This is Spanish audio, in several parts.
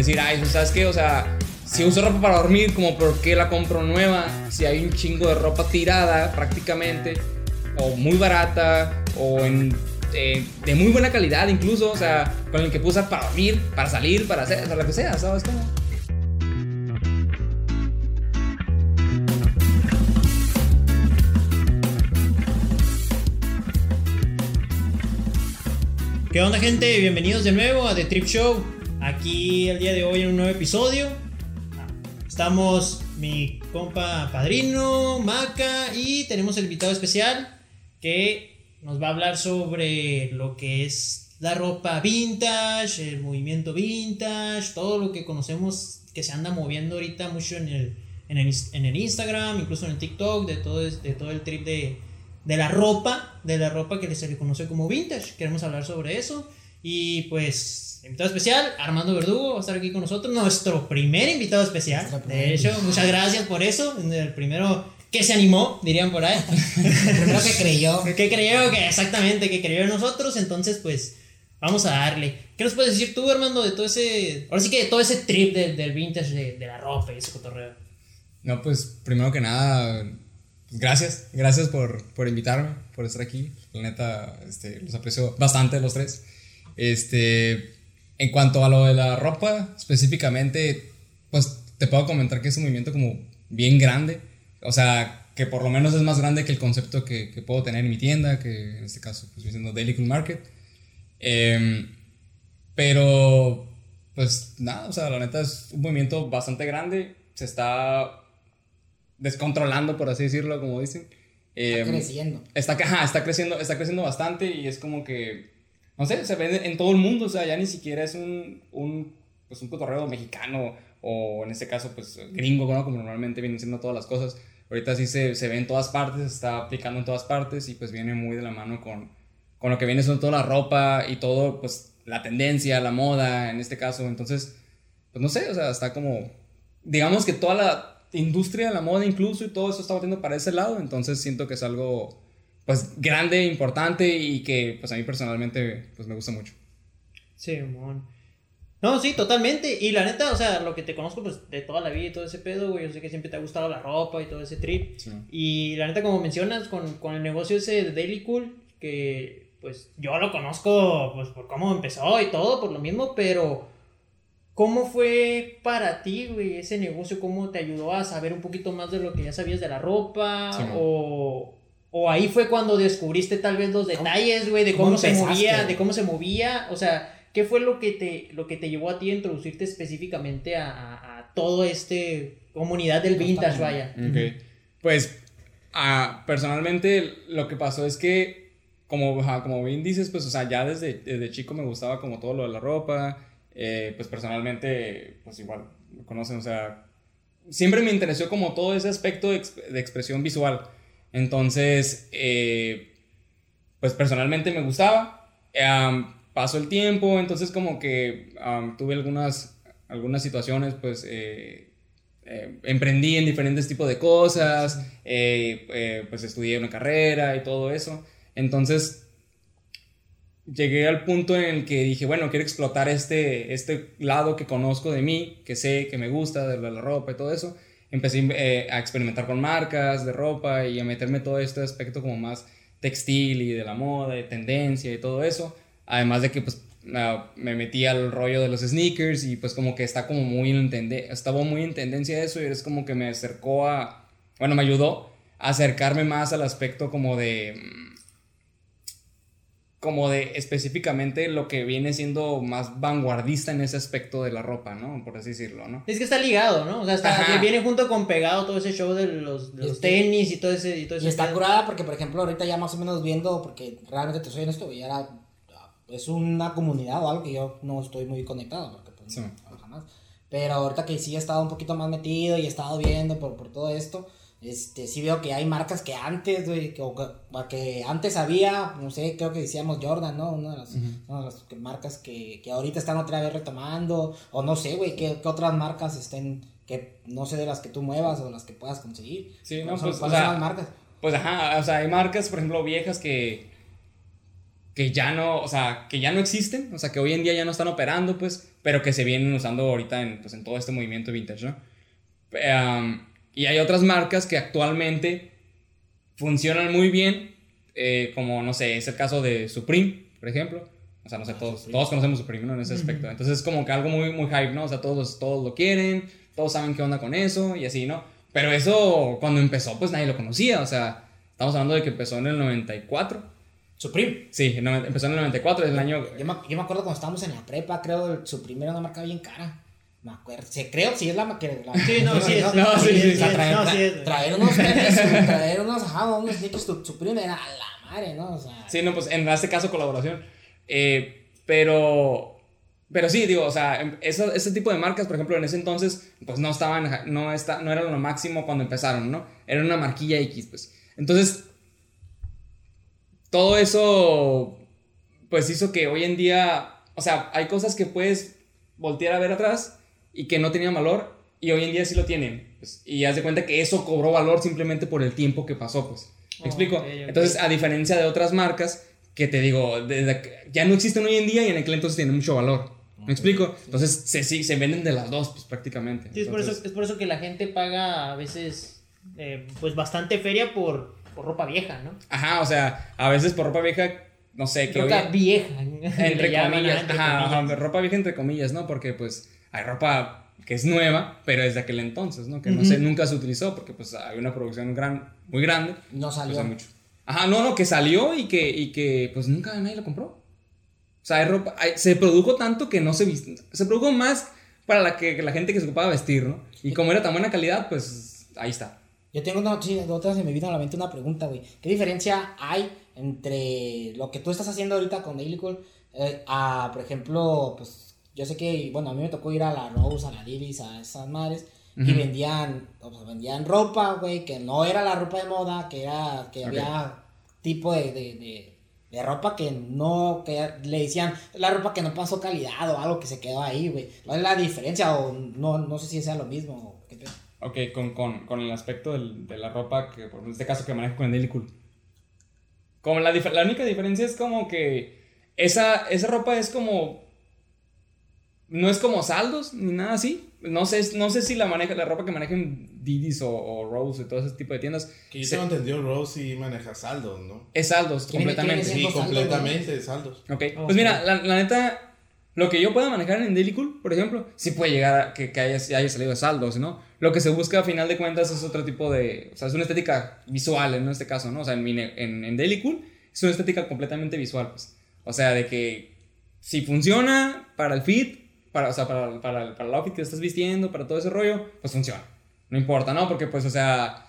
decir, ay, ¿sabes qué? O sea, si uso ropa para dormir, como por qué la compro nueva, si hay un chingo de ropa tirada prácticamente, o muy barata, o en, eh, de muy buena calidad incluso, o sea, con el que usar para dormir, para salir, para hacer, para lo que sea, ¿sabes cómo? ¿Qué onda gente? Bienvenidos de nuevo a The Trip Show. Aquí el día de hoy en un nuevo episodio. Estamos mi compa padrino, Maca y tenemos el invitado especial que nos va a hablar sobre lo que es la ropa vintage, el movimiento vintage, todo lo que conocemos que se anda moviendo ahorita mucho en el, en el, en el Instagram, incluso en el TikTok, de todo, de todo el trip de, de la ropa, de la ropa que se le conoce como vintage. Queremos hablar sobre eso. Y pues, invitado especial, Armando Verdugo va a estar aquí con nosotros, nuestro primer invitado especial. De hecho, muchas gracias por eso. El primero que se animó, dirían por ahí. El primero que creyó. que creyó, que exactamente, que creyó en nosotros. Entonces, pues, vamos a darle. ¿Qué nos puedes decir tú, Armando, de todo ese. Ahora sí que de todo ese trip del, del vintage, de, de la ropa y ese cotorreo? No, pues, primero que nada gracias, gracias por, por, invitarme, por estar aquí. La neta, este, los aprecio bastante los tres. Este, en cuanto a lo de la ropa, específicamente, pues te puedo comentar que es un movimiento como bien grande. O sea, que por lo menos es más grande que el concepto que, que puedo tener en mi tienda, que en este caso, pues, siendo Daily Cool Market. Em, pero, pues nada, o sea, la neta es un movimiento bastante grande. Se está descontrolando, por así decirlo, como dicen. está em, creciendo. Está, está, creciendo. Está creciendo bastante y es como que, no sé, se ve en todo el mundo, o sea, ya ni siquiera es un, un, pues un cotorreo mexicano o en este caso, pues gringo, como normalmente vienen siendo todas las cosas. Ahorita sí se, se ve en todas partes, se está aplicando en todas partes y pues viene muy de la mano con, con lo que viene siendo toda la ropa y todo, pues la tendencia, la moda en este caso. Entonces, pues no sé, o sea, está como, digamos que toda la, industria de la moda incluso y todo eso está batiendo para ese lado, entonces siento que es algo pues grande, importante y que pues a mí personalmente pues me gusta mucho. Sí, mon. No, sí, totalmente. Y la neta, o sea, lo que te conozco pues de toda la vida y todo ese pedo, güey, yo sé que siempre te ha gustado la ropa y todo ese trip. Y la neta, como mencionas, con, con el negocio ese de Daily Cool, que pues yo lo conozco pues por cómo empezó y todo, por lo mismo, pero ¿Cómo fue para ti, güey, ese negocio? ¿Cómo te ayudó a saber un poquito más de lo que ya sabías de la ropa? o, o, ahí fue cuando descubriste tal vez los detalles, güey, de cómo, se movía, de cómo se movía. O sea, ¿qué fue lo que te, lo que te llevó a ti a introducirte específicamente a, a, todo este comunidad del vintage, vaya? Pues, ah, personalmente, lo que pasó es que, como, como bien dices, pues, o sea, ya desde, desde chico me gustaba como todo lo de la ropa eh, pues personalmente, pues igual, lo conocen, o sea, siempre me interesó como todo ese aspecto de, expresión visual. Entonces, eh, pues personalmente me gustaba. pasó el tiempo, entonces como que tuve algunas, algunas situaciones, pues eh, emprendí en diferentes tipos de cosas, pues estudié una carrera y todo eso. Entonces, llegué al punto en el que dije, bueno, quiero explotar este, este lado que conozco de mí, que sé, que me gusta, de la ropa y todo eso. Empecé eh, a experimentar con marcas de ropa y a meterme todo este aspecto como más textil y de la moda, de tendencia y todo eso. Además de que pues me metí al rollo de los sneakers y pues como que está como muy en tendencia, estaba muy en tendencia eso y es como que me acercó a, bueno, me ayudó a acercarme más al aspecto como de como de específicamente lo que viene siendo más vanguardista en ese aspecto de la ropa, ¿no? Por así decirlo, ¿no? Es que está ligado, ¿no? O sea, está, viene junto con pegado todo ese show de los, tenis y todo ese... Y, todo ese y está curada porque, por ejemplo, ahorita ya más o menos viendo, porque realmente te soy en esto, y era... Es una comunidad o algo que yo no estoy muy conectado, porque pues, no, jamás. Pero ahorita que sí he estado un poquito más metido y he estado viendo por, por todo esto este, sí veo que hay marcas que antes, güey, que, que, antes había, no sé, creo que decíamos Jordan, ¿no? Una de las, una de las marcas que, que, ahorita están otra vez retomando, o no sé, güey, qué, otras marcas estén, que no sé de las que tú muevas o las que puedas conseguir. Sí, no, pues, o sea, marcas? Pues ajá, o sea, hay marcas, por ejemplo, viejas que, que ya no, o sea, que ya no existen, o sea, que hoy en día ya no están operando, pues, pero que se vienen usando ahorita en, pues, en todo este movimiento vintage, ¿no? Um, y hay otras marcas que actualmente funcionan muy bien, eh, como, no sé, es el caso de Supreme, por ejemplo. O sea, no sé, todos, todos conocemos Supreme, ¿no? En ese aspecto. Entonces es como que algo muy, muy hype, ¿no? O sea, todos, todos lo quieren, todos saben qué onda con eso y así, ¿no? Pero eso, cuando empezó, pues nadie lo conocía. O sea, estamos hablando de que empezó en el 94. Supreme. Sí, empezó en el 94, es el año... Yo me, yo me acuerdo cuando estábamos en la prepa, creo, Supreme era una marca bien cara. Me acuerdo, se creo, si es la que la, Sí, no, sí, es, no, sí, sí, sí, traer, no, sí, tra- traer unos traer unos, ajá, unos sneakers su- Supreme era a la madre, ¿no? O sea, Sí, no, pues en este caso colaboración. Eh, pero, pero sí, digo, o sea, em- eso, ese tipo de marcas, por ejemplo, en ese entonces, pues no estaban, no, está, no eran lo máximo cuando empezaron, ¿no? Era una marquilla X, pues. Entonces, todo eso, pues hizo que hoy en día, o sea, hay cosas que puedes voltear a ver atrás y que no tenían valor y hoy en día sí lo tienen. pues, y haz de cuenta que eso cobró valor simplemente por el tiempo que pasó, pues. ¿Me Oh, explico? Entonces, a diferencia de otras marcas que te digo, desde que- ya no existen hoy en día y en aquel entonces tienen mucho valor. ¿Me explico? Entonces, se, sí, se venden de las dos, pues prácticamente. Sí, es por, eso, es por eso que la gente paga a veces eh, pues bastante feria por, por ropa vieja, ¿no? Ajá, o sea, a veces por ropa vieja, no sé, que Ropa vieja. entre comillas, ajá, entre ajá, ajá, comillas. ropa vieja entre comillas, ¿no? Porque pues hay ropa que es nueva, pero es de aquel entonces, ¿no? Que no Ujú. se, nunca se utilizó porque pues hay una producción gran, muy grande. no pues, salió. hay mucho. Ajá, no, no, que salió y que, y que pues nunca nadie lo compró. O sea, hay ropa, hay- se produjo tanto que no se viste, se produjo más para la, que, que la gente que se ocupaba de vestir, ¿no? Y como era tan buena calidad, pues ahí está. Yo tengo una, sí, de otra se me vino a la mente una pregunta, güey. ¿Qué diferencia hay entre lo que tú estás haciendo ahorita con Daily Call eh, a, por ejemplo, pues yo sé que, bueno, a mí me tocó ir a la Rose, a la Divis, a esas madres y vendían, o sea, vendían ropa, güey, que no era la ropa de moda, que era, que había tipo de, de, de, de ropa que no, que le decían, la ropa que no pasó calidad o algo que se quedó ahí, güey. ¿Cuál es la diferencia? O no, no sé si sea lo mismo. qué. Ok, con, con, con el aspecto del- de la ropa, que por este caso que manejo con el Daily Cool. Como la, la única diferencia es como que esa, esa ropa es como... No es como saldos ni nada así. No sé, no sé si la, maneja, la ropa que manejan Didis o, o Rose y todo ese tipo de tiendas Que yo se- tengo entendido, Rose sí maneja saldos, ¿no? es saldos ¿Quién- quién completamente. es Sí, completamente saldos. Ok, Ok. pues mira, la, la neta, lo que yo pueda manejar en Daily Cool, por ejemplo, sí puede llegar a que, que haya, haya salido de saldos, ¿no? Lo que se busca a final de cuentas es otro tipo de, o sea, es una estética visual en este caso, ¿no? O sea, en, en, en Daily Cool es una estética completamente visual, pues. O sea, de que si funciona para el fit, para, o sea, para, para, para el outfit que estás vistiendo, para todo ese rollo, pues funciona. No importa, ¿no? Porque pues, o sea,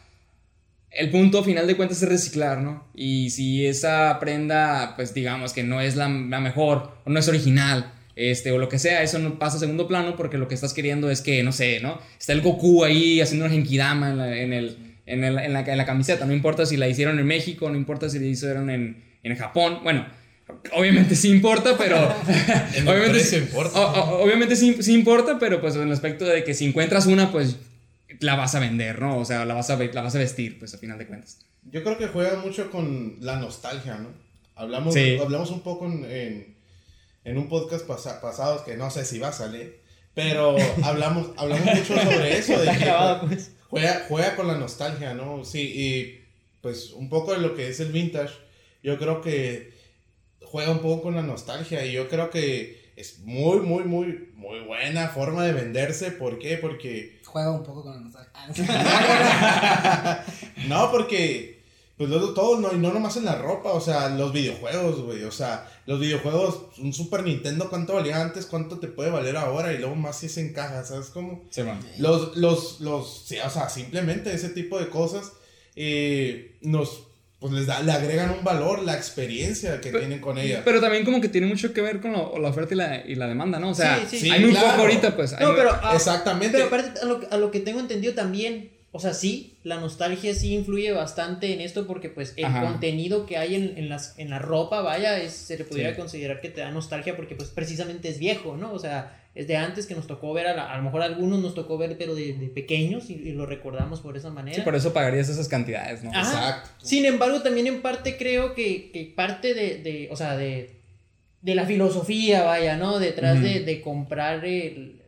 el punto final de cuentas es reciclar, ¿no? Y si esa prenda, pues digamos que no es la, la mejor o no es original, este, o lo que sea, eso no pasa a segundo plano porque lo que estás queriendo es que, no sé, ¿no? Está el Goku ahí haciendo una genkidama en, la, en, el, en, el- en la, en la camiseta, no importa si la hicieron en México, no importa si la hicieron en, en Japón, bueno, obviamente sí importa, pero... Obviamente, sí- importa. o- o- obviamente sí, sí importa, pero pues en el aspecto de que si encuentras una, pues la vas a vender, ¿no? O sea, la vas a, la vas a vestir, pues a final de cuentas. Yo creo que juega mucho con la nostalgia, ¿no? Hablamos, Sí. hablamos un poco en, en, en un podcast pasa- pasado que no sé si va a salir, pero hablamos, hablamos mucho sobre eso. De que pues. juega, juega con la nostalgia, ¿no? Sí, y pues un poco de lo que es el vintage, yo creo que juega un poco con la nostalgia y yo creo que es muy, muy, muy, muy buena forma de venderse. ¿Por qué? Porque Juega un poco con la nostalgia. no, porque pues luego todo, no, y no nomás en la ropa, o sea, los videojuegos, güey, o sea, los videojuegos, un Super Nintendo, ¿cuánto valía antes? ¿Cuánto te puede valer ahora? Y luego más si se encaja, ¿sabes cómo? Sí, bueno. Los, los, los, sí, o sea, simplemente ese tipo de cosas eh, nos, pues les da, le agregan un valor, la experiencia que tienen con ella. Pero también como que tiene mucho que ver con lo- la oferta y la, y la demanda, ¿no? O sea, Sí, sí, hay muy claro. poco ahorita, pues. No, pero, ah, Exactamente. pero aparte, a lo, a lo que tengo entendido también, o sea, sí, la nostalgia sí influye bastante en esto porque pues el Ajá. contenido que hay en, en, las, en la ropa, vaya, es, se le pudiera Sí. considerar que te da nostalgia porque pues precisamente es viejo, ¿no? O sea, es de antes que nos tocó ver, a, lo mejor a algunos nos tocó ver, pero de, pequeños y, lo recordamos por esa manera. Sí, por eso pagarías esas cantidades, ¿no? Exacto. Sin embargo, también en parte creo que, parte de, o sea, de, de la filosofía, vaya, ¿no? Detrás de, comprar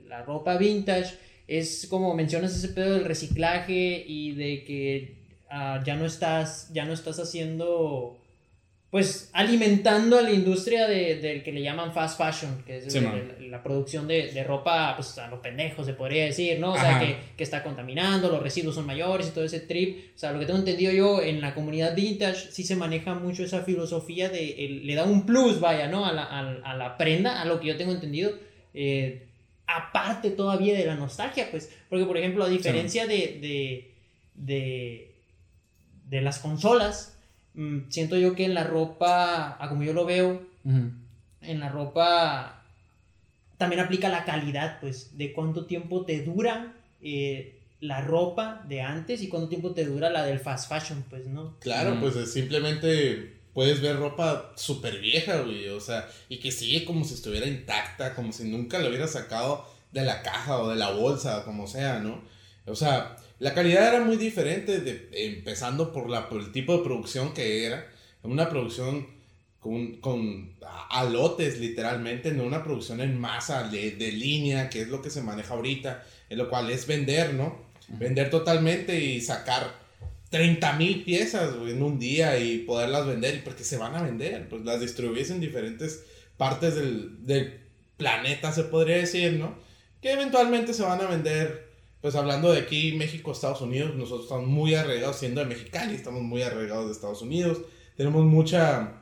la ropa vintage, es como mencionas ese pedo del reciclaje y de que ah, ya no estás, ya no estás haciendo pues alimentando a la industria de, del que le llaman fast fashion, que es la, producción de, de, ropa, pues a los pendejos se podría decir, ¿no? O sea, que, que, está contaminando, los residuos son mayores y todo ese trip. O sea, lo que tengo entendido yo en la comunidad vintage sí se maneja mucho esa filosofía de, le da un plus, vaya, ¿no? A la, a, la, prenda, a lo que yo tengo entendido. Eh, aparte todavía de la nostalgia, pues, porque por ejemplo, a diferencia de, de, de, de las consolas, Mm, siento yo que en la ropa, a como yo lo veo, en la ropa también aplica la calidad, pues, de cuánto tiempo te dura eh, la ropa de antes y cuánto tiempo te dura la del fast fashion, pues, ¿no? Claro, pues simplemente puedes ver ropa súper vieja, güey, o sea, y que sigue como si estuviera intacta, como si nunca lo hubiera sacado de la caja o de la bolsa, como sea, ¿no? O sea, la calidad era muy diferente, de, empezando por, la, por el tipo de producción que era. Una producción con, con alotes, literalmente, no una producción en masa de, de, línea, que es lo que se maneja ahorita, en lo cual es vender, ¿no? Vender totalmente y sacar 30 mil piezas en un día y poderlas vender, porque se van a vender, pues las distribuyes en diferentes partes del, del planeta, se podría decir, ¿no? Que eventualmente se van a vender pues hablando de aquí, México, Estados Unidos, nosotros estamos muy arraigados, siendo de Mexicali, estamos muy arraigados de Estados Unidos, tenemos mucha,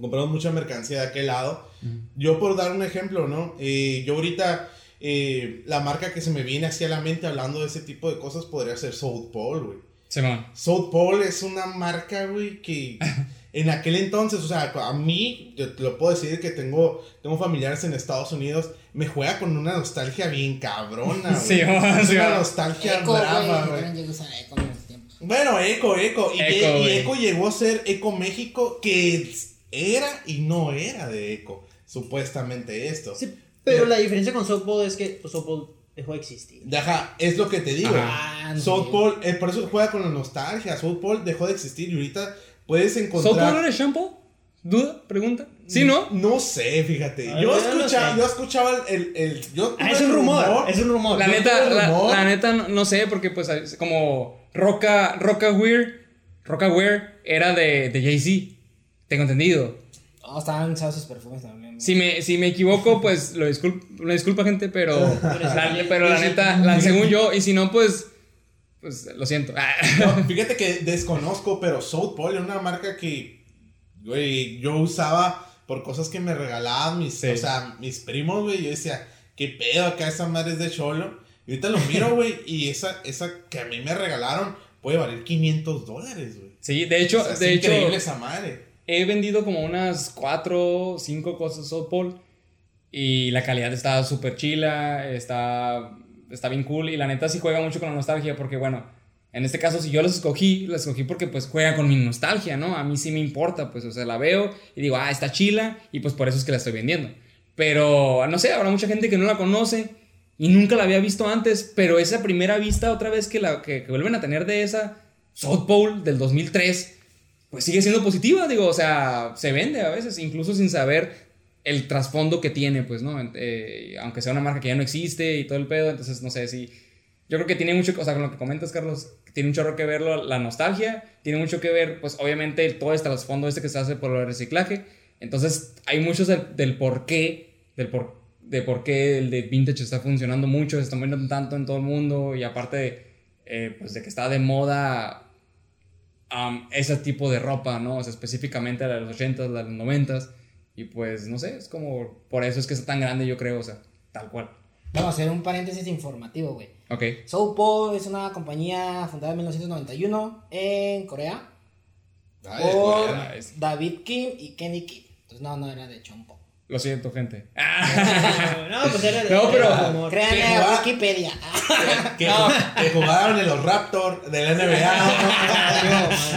compramos mucha mercancía de aquel lado. Yo por dar un ejemplo, ¿no? Eh, yo ahorita, eh, la marca que se me viene hacia la mente hablando de ese tipo de cosas podría ser South Pole, güey. Sí, South Pole es una marca, güey, que... en aquel entonces, o sea, a mí, yo te lo puedo decir que tengo, tengo familiares en Estados Unidos, me juega con una nostalgia bien cabrona, güey. Sí, es una nostalgia brava, güey. Bueno, Eco, Eco. Y, Eco, llegó a ser Eco México, que era y no era de Eco, supuestamente esto. Sí, pero la diferencia con Softball es que pues, Softball dejó de existir. Ajá, es lo que te digo. Ah, Softball, eh, por eso juega con la nostalgia. Softball dejó de existir y ahorita puedes encontrar. ¿Softball era shampoo? ¿Duda? ¿Pregunta? ¿Sí, no? No sé, fíjate. yo, escuchaba, yo escuchaba el. el, yo ah, es un rumor, Es un rumor. La neta, la, neta no, sé, porque pues como Roca, Roca Weir, Roca Weir era de, de Jay-Z. Tengo entendido. Oh, estaban usados sus perfumes también. Si me, si me equivoco, pues lo disculpo, lo disculpa gente, pero, la, pero la neta, según yo, y si no, pues pues lo siento. fíjate que desconozco, pero South Pole es una marca que güey, yo usaba por cosas que me regalaban mis, o sea, mis primos, güey. Yo decía, qué pedo acá esa madre es de cholo. Y ahorita lo miro, güey, y esa, esa que a mí me regalaron puede valer 500 dólares, güey. Sí, de hecho, es de increíble esa madre. He vendido como unas 4, 5 cosas Pole. Y la calidad está súper chila, está está bien cool y la neta sí juega mucho con la nostalgia porque bueno, en este caso si yo los escogí, los escogí porque pues juega con mi nostalgia, ¿no? A mí sí me importa, pues o sea, la veo y digo, ah, está chila y pues por eso es que la estoy vendiendo. Pero no sé, habrá mucha gente que no la conoce y nunca la había visto antes, pero esa primera vista otra vez que, la, que, vuelven a tener de esa South Pole del 2003, pues sigue siendo positiva, digo, o sea, se vende a veces, incluso sin saber el trasfondo que tiene, pues, ¿no? Eh, aunque sea una marca que ya no existe y todo el pedo, entonces no sé si... Yo creo que tiene mucho, o sea, con lo que comentas, Carlos, tiene un chorro que ver la nostalgia, tiene mucho que ver, pues, obviamente, todo este trasfondo este que se hace por el reciclaje. Entonces, hay muchos del, por qué, del por, de por qué el de vintage está funcionando mucho, se está moviendo tanto en todo el mundo y aparte, eh, pues, de que está de moda ese tipo de ropa, ¿no? O sea, específicamente la de los 80s, la de los 90s. Y pues, no sé, es como, por eso es que es tan grande, yo creo, o sea, tal cual. Vamos a hacer un paréntesis informativo, güey. Ok. Soupo es una compañía fundada en 1991 en Corea. por David Kim y Kenny Kim. Entonces, no, no era de Chompo. Lo siento, gente. no, pues era de No, pero. Créanme a Wikipedia. Que, que, jugaron en los Raptors del NBA.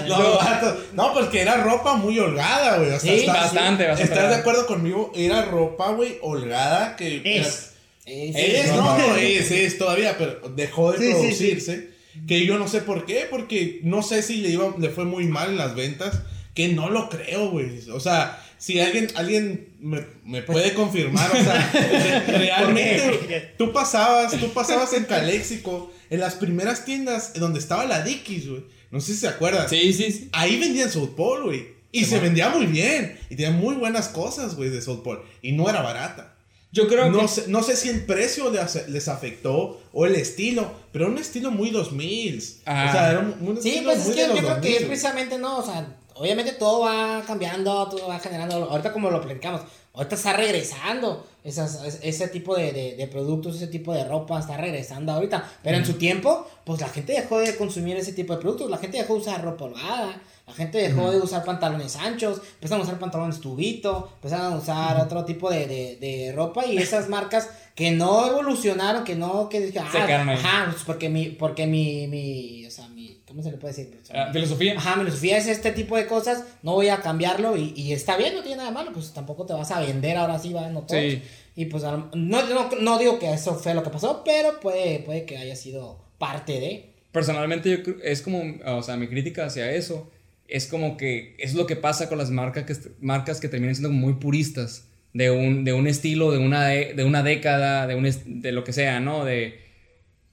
no, pues que era ropa muy holgada, güey. sí, bastante, bastante. ¿Estás de acuerdo conmigo? Era ropa, güey, holgada que. Es. Es, no, no, es, es todavía, pero dejó de Sí, sí, sí. producirse. Que yo no sé por qué, porque no sé si le, iba, le fue muy mal en las ventas. Que no lo creo, güey. O sea, si alguien, alguien me, me puede confirmar, o sea, re- realmente tú pasabas, tú pasabas en Caléxico, en las primeras tiendas donde estaba la Dickies, güey. No sé si se acuerdan. Sí, sí, sí. Ahí vendían South Pole, güey. Y se vendía muy bien. Y tenía muy buenas cosas, güey, de South Pole. Y no era barata. Yo creo No que. sé, no sé si el precio les, les afectó o el estilo, pero un estilo muy 2000. Ajá. O sea, era un, un Sí, estilo pues es muy que de yo los creo que 2000, es precisamente, no, o sea, obviamente todo va cambiando, todo va generando, ahorita como lo platicamos, ahorita está regresando esas, es- ese tipo de, de- de productos, ese tipo de ropa está regresando ahorita, pero en su tiempo, pues la gente dejó de consumir ese tipo de productos, la gente dejó de usar ropa holgada, la gente dejó de usar pantalones anchos, empezaron a usar pantalones tubito, empezaron a usar otro tipo de, de, de ropa y esas marcas que no evolucionaron, que no, que Se ahí. ajá, pues porque mi, porque mi, mi, o sea, mi, ¿cómo se le puede decir? O sea, Ah, filosofía. Ajá, mi filosofía es este tipo de cosas, no voy a cambiarlo y, y está bien, no tiene nada de malo, pues tampoco te vas a vender ahora sí, va, no todo. Sí. Y pues no, no, no digo que eso fue lo que pasó, pero puede, puede que haya sido parte de... Personalmente, yo creo, es como, o sea, mi crítica hacia eso es como que es lo que pasa con las marcas que, marcas que terminan siendo muy puristas de un, de un estilo, de una, de, de una década, de, un, de lo que sea, ¿no? De,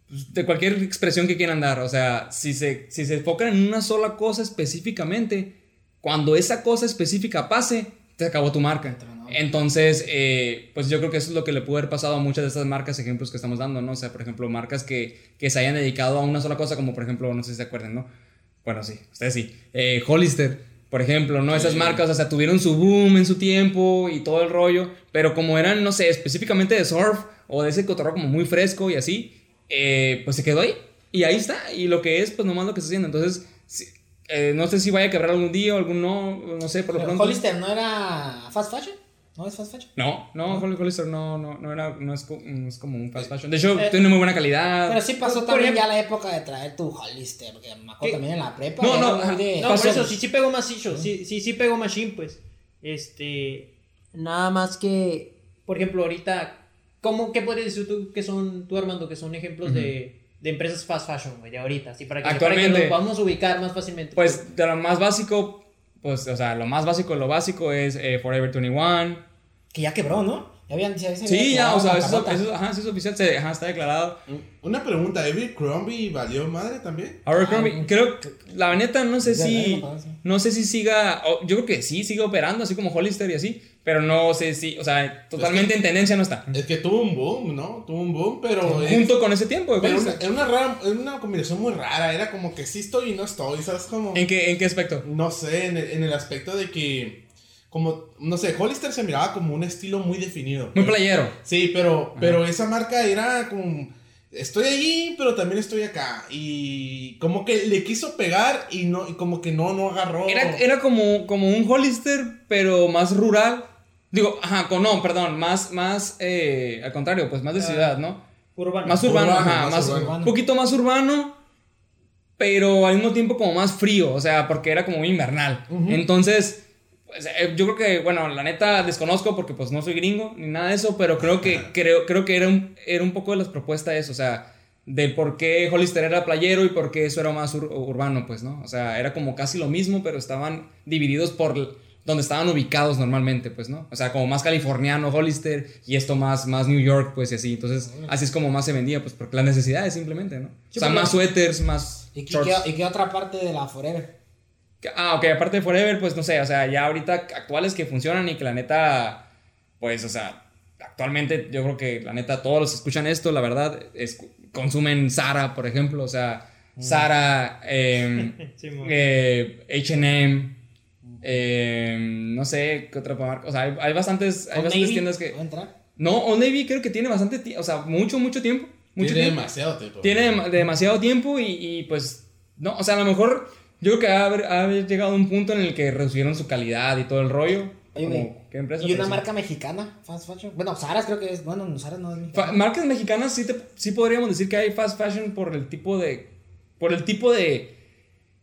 pues, de cualquier expresión que quieran dar. O sea, si se, si se enfocan en una sola cosa específicamente, cuando esa cosa específica pase, te acabó tu marca. Entonces, eh, pues yo creo que eso es lo que le pudo haber pasado a muchas de estas marcas, ejemplos que estamos dando, ¿no? O sea, por ejemplo, marcas que, que se hayan dedicado a una sola cosa, como por ejemplo, no sé si se acuerdan, ¿no? Bueno, sí, ustedes sí. Eh, Hollister, por ejemplo, ¿no? Esas marcas, o sea, tuvieron su boom en su tiempo y todo el rollo, pero como eran, no sé, específicamente de surf o de ese cotorreo como muy fresco y así, eh, pues se quedó ahí. Y ahí está. Y lo que es, pues nomás lo que está haciendo. Entonces, sí, eh, no sé si vaya a quebrar algún día o algún no, no sé, por lo pronto. Hollister no era fast fashion, ¿no es fast fashion? No, no, Holly Hollister no, no, no, era, no, es, no es como un fast fashion. De hecho, tiene muy buena calidad. Pero sí pasó también ejemplo- ya la época de traer tu Hollister, porque me acuerdo también en la prepa. No, no, ajá. de- No, Pasó. por eso sí, sí pegó macizo, sí, sí, sí pegó machine, pues. Este, nada más que, por ejemplo, ahorita, ¿cómo, qué podrías decir tú que son, tú Armando, que son ejemplos de, de empresas fast fashion, güey, de ahorita? Así para que, para que nos podamos ubicar más fácilmente. Pues de lo más básico, pues, o sea, lo más básico lo básico es eh, Forever 21. Que ya quebró, ¿no? Ya habían, ya Sí, ya, o sea, eso, ajá, eso es oficial, se- ajá, está declarado. Una pregunta, ¿Abercrombie valió madre también? Abercrombie, Ah, creo, que- la neta, no sé si, no sé si siga, yo creo que sí, sigue operando, así como Hollister y así, pero no sé si, o sea, totalmente en tendencia no está. Es que tuvo un boom, ¿no? Tuvo un boom, pero... es- Junto con ese tiempo de pero una, era una, rara, era una combinación muy rara, era como que sí estoy y no estoy, ¿sabes? Como... ¿En qué, ¿En qué aspecto? No sé, en el, en el aspecto de que, como, no sé, Hollister se miraba como un estilo muy definido. Muy playero. Sí, pero, pero esa marca era como, estoy allí, pero también estoy acá. Y como que le quiso pegar y no y como que no, no agarró. Era, era como, como un Hollister, pero más rural. Digo, ajá, con, no, perdón, más, más, eh, al contrario, pues más de ciudad, ¿no? urbano. Más urbano, Urbano, ajá, más más, urbano. un poquito más urbano, pero al mismo tiempo como más frío, o sea, porque era como invernal. Entonces, pues, eh, yo creo que, bueno, la neta desconozco porque pues no soy gringo ni nada de eso, pero creo que, creo, creo que era un, era un poco de las propuestas eso, o sea, de por qué Hollister era playero y por qué eso era más ur- urbano, pues, ¿no? O sea, era como casi lo mismo, pero estaban divididos por donde estaban ubicados normalmente, pues, ¿no? O sea, como más californiano Hollister y esto más, más New York, pues, y así. Entonces, así es como más se vendía, pues, porque las necesidades simplemente, ¿no? Sí, o sea, más suéteres, más ¿Y qué, shorts. qué- y qué otra parte de la Forever? Ah, ok, aparte de Forever, pues no sé, o sea, ya ahorita actuales que funcionan y que la neta, pues, o sea, actualmente yo creo que la neta todos los que escuchan esto, la verdad, es, consumen Zara, por ejemplo, o sea, Zara, em, Sí, mo. eh, H&M, em, no sé qué otra marca, o sea, hay, hay bastantes, hay bastantes Navy, tiendas que... No, Old Navy creo que tiene bastante, o sea, mucho, mucho tiempo. Mucho Tiene tiempo. demasiado tiempo. Tiene dem- demasiado tiempo y, y, pues, no, o sea, a lo mejor yo creo que ha haber, ha haber llegado a un punto en el que reducieron su calidad y todo el rollo. Oye, como, güey, ¿qué empresa? Y una marca mexicana, fast fashion. Bueno, Zara creo que es. Bueno, no, Zara no es mexicana. Marcas mexicanas sí, te- sí podríamos decir que hay fast fashion por el tipo de... Por el tipo de...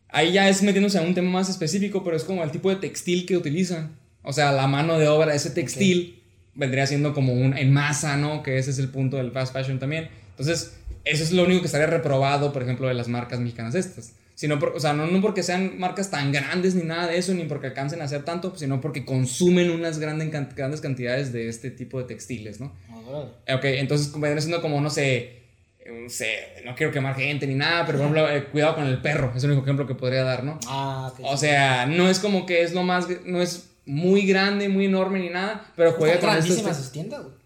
Ahí ya es metiéndose a un tema más específico, pero es como el tipo de textil que utilizan. O sea, la mano de obra, ese textil vendría siendo como un en masa, ¿no? Que ese es el punto del fast fashion también. Entonces, eso es lo único que estaría reprobado, por ejemplo, de las marcas mexicanas estas. Sino o sea, no, no, porque sean marcas tan grandes ni nada de eso, ni porque alcancen a hacer tanto, sino porque consumen unas grandes, grandes cantidades de este tipo de textiles, ¿no? Ah, ok, entonces vendría siendo como, no sé, no sé, no quiero quemar gente ni nada, pero por ejemplo, eh, cuidado con el perro, es el único ejemplo que podría dar, ¿no? Ah, okay, O sea, no es como que es lo más, no es muy grande, muy enorme ni nada, pero juega con grandísimas tiendas, güey.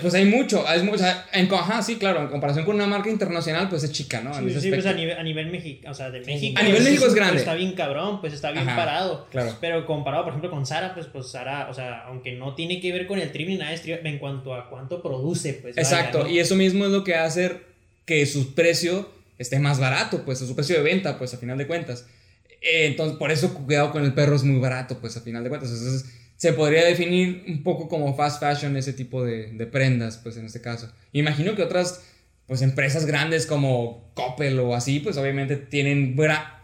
Pues hay mucho, hay mucho en, ajá, sí, claro, en comparación con una marca internacional, pues es chica, ¿no? Sí, sí pues a nivel, a nivel México, o sea, de México. A nivel pues, México es grande. está bien cabrón, pues está bien parado. Claro. Pero comparado, por ejemplo, con Sara, pues, pues Sara, o sea, aunque no tiene que ver con el trim ni nada en cuanto a cuánto produce, pues. Exacto, y eso mismo es lo que hace que su precio esté más barato, pues, su precio de venta, pues, a final de cuentas. Eh, entonces, por eso cuidado con el perro es muy barato, pues, a final de cuentas. Entonces, se podría definir un poco como fast fashion ese tipo de, de prendas, pues, en este caso. Imagino que otras, pues, empresas grandes como Coppel o así, pues, obviamente tienen,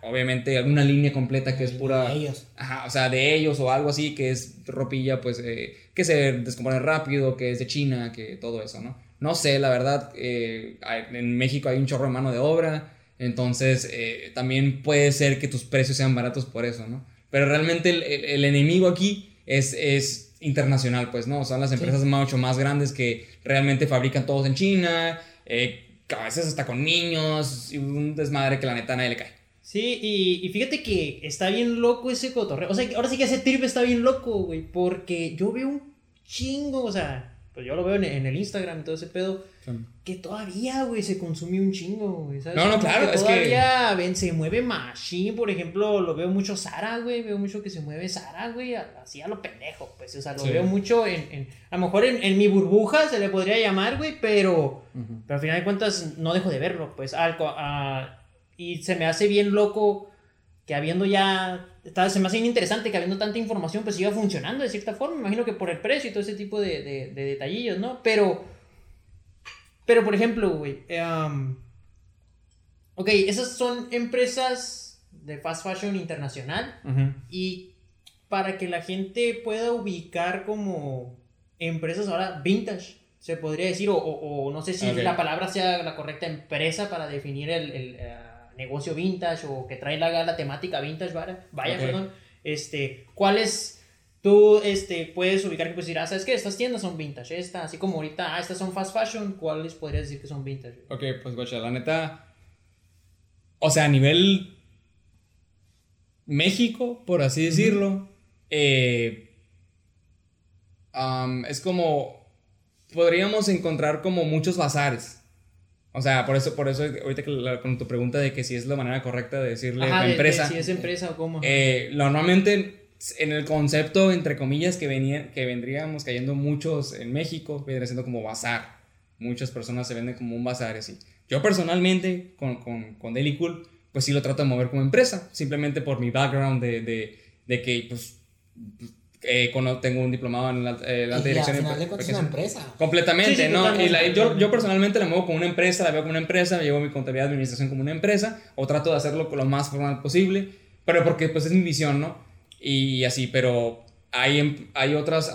obviamente, alguna línea completa que es pura... De ellos. Ajá, o sea, de ellos o algo así, que es ropilla, pues, eh, que se descompone rápido, que es de China, que todo eso, ¿no? No sé, la verdad, eh, en México hay un chorro de mano de obra, entonces eh, también puede ser que tus precios sean baratos por eso, ¿no? Pero realmente el, enemigo aquí es, es, internacional, pues, ¿no? Son las empresas mucho más grandes que realmente fabrican todos en China, eh, a veces hasta con niños, y un desmadre que la neta nadie le cae. Sí, y, y, fíjate que está bien loco ese cotorreo. O sea, ahora sí que ese trip está bien loco, güey, porque yo veo un chingo, o sea, pues yo lo veo en, el Instagram y todo ese pedo, que todavía, güey, se consume un chingo, güey, ¿sabes? No, no, claro, que todavía ven, se mueve Machine, por ejemplo, lo veo mucho Sara, güey, veo mucho que se mueve Sara, güey, así a lo pendejo, pues, o sea, lo veo mucho en, a lo mejor en, mi burbuja se le podría llamar, güey, pero, pero al final de cuentas no dejo de verlo, pues, y se me hace bien loco que habiendo ya, se me hace interesante que habiendo tanta información pues siga funcionando de cierta forma, me imagino que por el precio y todo ese tipo de, de, detallillos, ¿no? Pero, pero por ejemplo, güey, um, ok, esas son empresas de fast fashion internacional y para que la gente pueda ubicar como empresas ahora vintage, se podría decir, o, o, no sé si la palabra sea la correcta empresa para definir el... el eh, negocio vintage o que trae la, la temática vintage, vaya, vaya perdón, este, ¿cuáles tú este, puedes ubicar que puedes decir, ah, ¿sabes qué? Estas tiendas son vintage, esta, así como ahorita, ah, estas son fast fashion, ¿cuáles podrías decir que son vintage? Ok, pues guacha, la neta, o sea, a nivel México, por así decirlo, eh, es como, podríamos encontrar como muchos bazares. O sea, por eso, por eso ahorita que con tu pregunta de que si es la manera correcta de decirle Ajá, empresa. si es empresa o cómo. Eh, normalmente en el concepto, entre comillas, que, venían, que vendríamos cayendo muchos en México, vendría siendo como bazar. Muchas personas se venden como un bazar así. Yo personalmente, con, con, con Daily Cool, pues sí lo trato de mover como empresa, simplemente por mi background de, de, de que, pues, eh, tengo un diplomado en la, eh, la dirección de es una empresa. Completamente, ¿no? y yo, yo, personalmente la muevo como una empresa, la veo como una empresa, me llevo mi contabilidad de administración como una empresa, o trato de hacerlo lo más formal posible, pero porque pues es mi visión, ¿no? Y así, pero hay, em, hay otras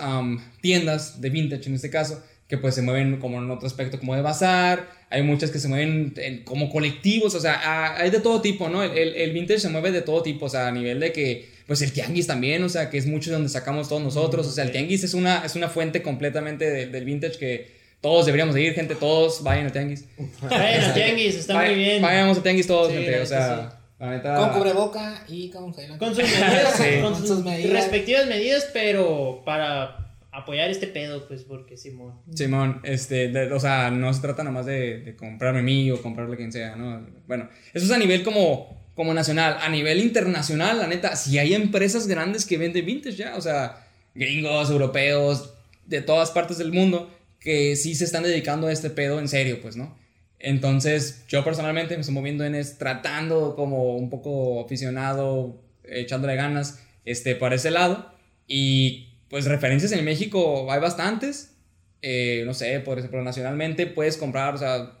tiendas de vintage en este caso que pues se mueven como en otro aspecto como de bazar, hay muchas que se mueven como colectivos, o sea, hay de todo tipo, ¿no? El, el, vintage se mueve de todo tipo, o sea, a nivel de que, pues el tianguis también, o sea, que es mucho de donde sacamos todos nosotros, o sea, el tianguis es una, es una fuente completamente del vintage que todos deberíamos de ir, gente, todos vayan al tianguis. Vayan al tianguis, está muy bien. Vayamos al tianguis todos, gente, o sea... La neta... Con cubreboca y con Con sus medidas, con sus respectivas medidas, pero para apoyar este pedo, pues, porque Simón. Simón, este, o sea, no se trata nomás de, de comprarme mí o comprarle quien sea, ¿no? Bueno, eso es a nivel como, como nacional. A nivel internacional, la neta, si hay empresas grandes que venden vintage ya, o sea, gringos, europeos, de todas partes del mundo, que sí se están dedicando a este pedo en serio, pues, ¿no? Entonces, yo personalmente me estoy moviendo en es tratando como un poco aficionado, echándole ganas, este, para ese lado. Y pues referencias en México hay bastantes. Eh, no sé, por ejemplo, nacionalmente puedes comprar, o sea,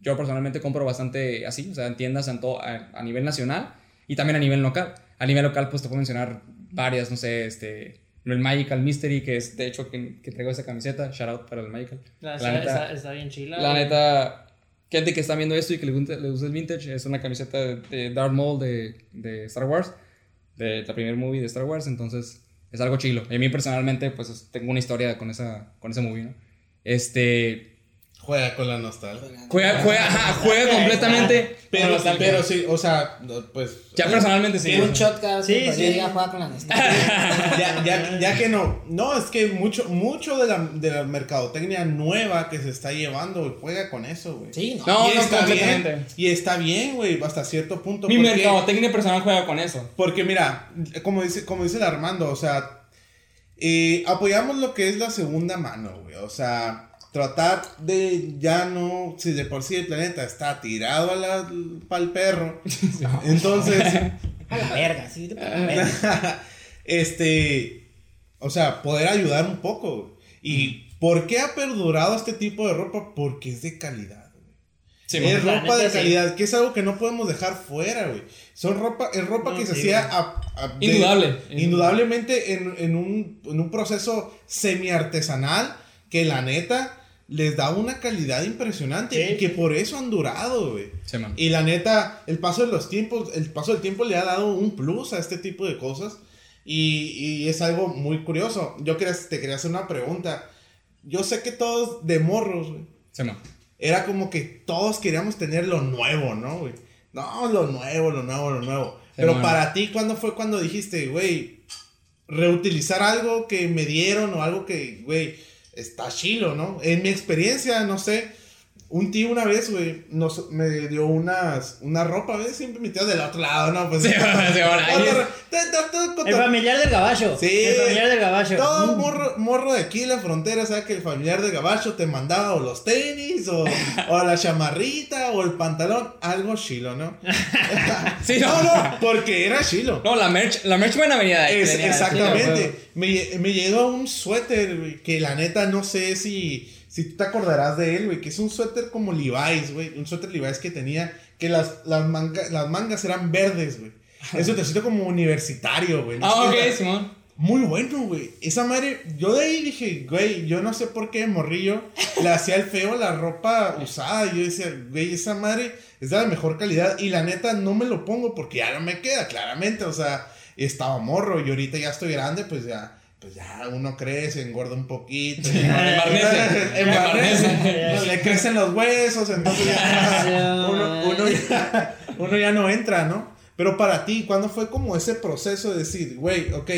yo personalmente compro bastante así, o sea, en tiendas a, a, nivel nacional y también a nivel local. A nivel local, pues te puedo mencionar varias, no sé, este, el Magical Mystery, que es de hecho que, que traigo esa camiseta. Shout out para el Magical. La, La está, neta- está- está bien chila. La neta, gente que está viendo esto y que le gusta, le gusta el vintage, es una camiseta de, Darth Maul de, de Star Wars, de la primer movie de Star Wars, entonces es algo chilo. Y a mí personalmente, pues es- tengo una historia con, esa, con ese movie, ¿no? Este. Juega con la nostalgia. Juega, juega, ajá, juega completamente. Pero, pero sí, o sea, pues. Ya personalmente sí. Un shot cada vez Sí, que sí. ya juega con la nostalgia. ya, ya, ya que no. No, es que mucho, mucho de la, de la mercadotecnia nueva que se está llevando, güey, juega con eso, güey. Sí, no. No, y no, está completamente. bien. Y está bien, güey, hasta cierto punto. Mi porque- mercadotecnia personal juega con eso. Porque mira, como dice, como dice el Armando, o sea, eh, apoyamos lo que es la segunda mano, güey. O sea, tratar de ya no, si de por sí el planeta está tirado a la, pa'l perro, entonces, A la verga, sí. la verga. este, o sea, poder ayudar un poco. ¿Y por qué ha perdurado este tipo de ropa? Porque es de calidad. güey. Sí, es ropa de sí. calidad, que es algo que no podemos dejar fuera, güey. Son ropa, es ropa No, que se hacía a- de- Indudable. indudablemente en, en un, en un proceso semi-artesanal que la neta les da una calidad impresionante Sí. y que por eso han durado, güey. Sí, man. Y la neta, el paso de los tiempos, el paso del tiempo le ha dado un plus a este tipo de cosas. Y, y es algo muy curioso. Yo quería, te quería hacer una pregunta. Yo sé que todos de morros, güey, Sí, man. era como que todos queríamos tener lo nuevo, ¿no, güey? No, lo nuevo, lo nuevo, lo nuevo. Pero man. para ti, ¿cuándo fue cuando dijiste, güey, reutilizar algo que me dieron o algo que, güey, está chilo, ¿no? En mi experiencia, no sé, un tío una vez, güey, nos, me dio unas, una ropa, ¿ves? Siempre mi tío del otro lado, ¿no? Pues, Sí, El familiar del gabacho. Sí. El familiar del gabacho. todo Mm. morro, morro de aquí en la frontera, ¿sabes? Que el familiar de Gabacho te mandaba o los tenis, o, o la chamarrita, o el pantalón, algo chilo, ¿no? Sí, no, no. no, porque era chilo. No, la merch, la merch buena venía de ahí. Es- venía de- exactamente. Me, me llegó un suéter, güey, que la neta no sé si, si tú te acordarás de él, güey, que es un suéter como Levi's, güey, un suéter Levi's que tenía, que las, las, manga- las mangas eran verdes, güey. Es un suétercito como universitario, güey. Ah, ok, Simón. muy bueno, güey. Esa madre, yo de ahí dije, güey, yo no sé por qué morrillo le hacía el feo la ropa usada. Yo decía, güey, esa madre es de la mejor calidad. Y la neta no me lo pongo porque ya no me queda, claramente. O sea, estaba morro y ahorita ya estoy grande, pues ya. Pues ya uno crece, engorda un poquito. Embarnece. Embarnece. Le crecen los huesos, entonces ya uno, uno ya, uno ya no entra, ¿no? Pero para ti, ¿cuándo fue como ese proceso de decir, güey, ok,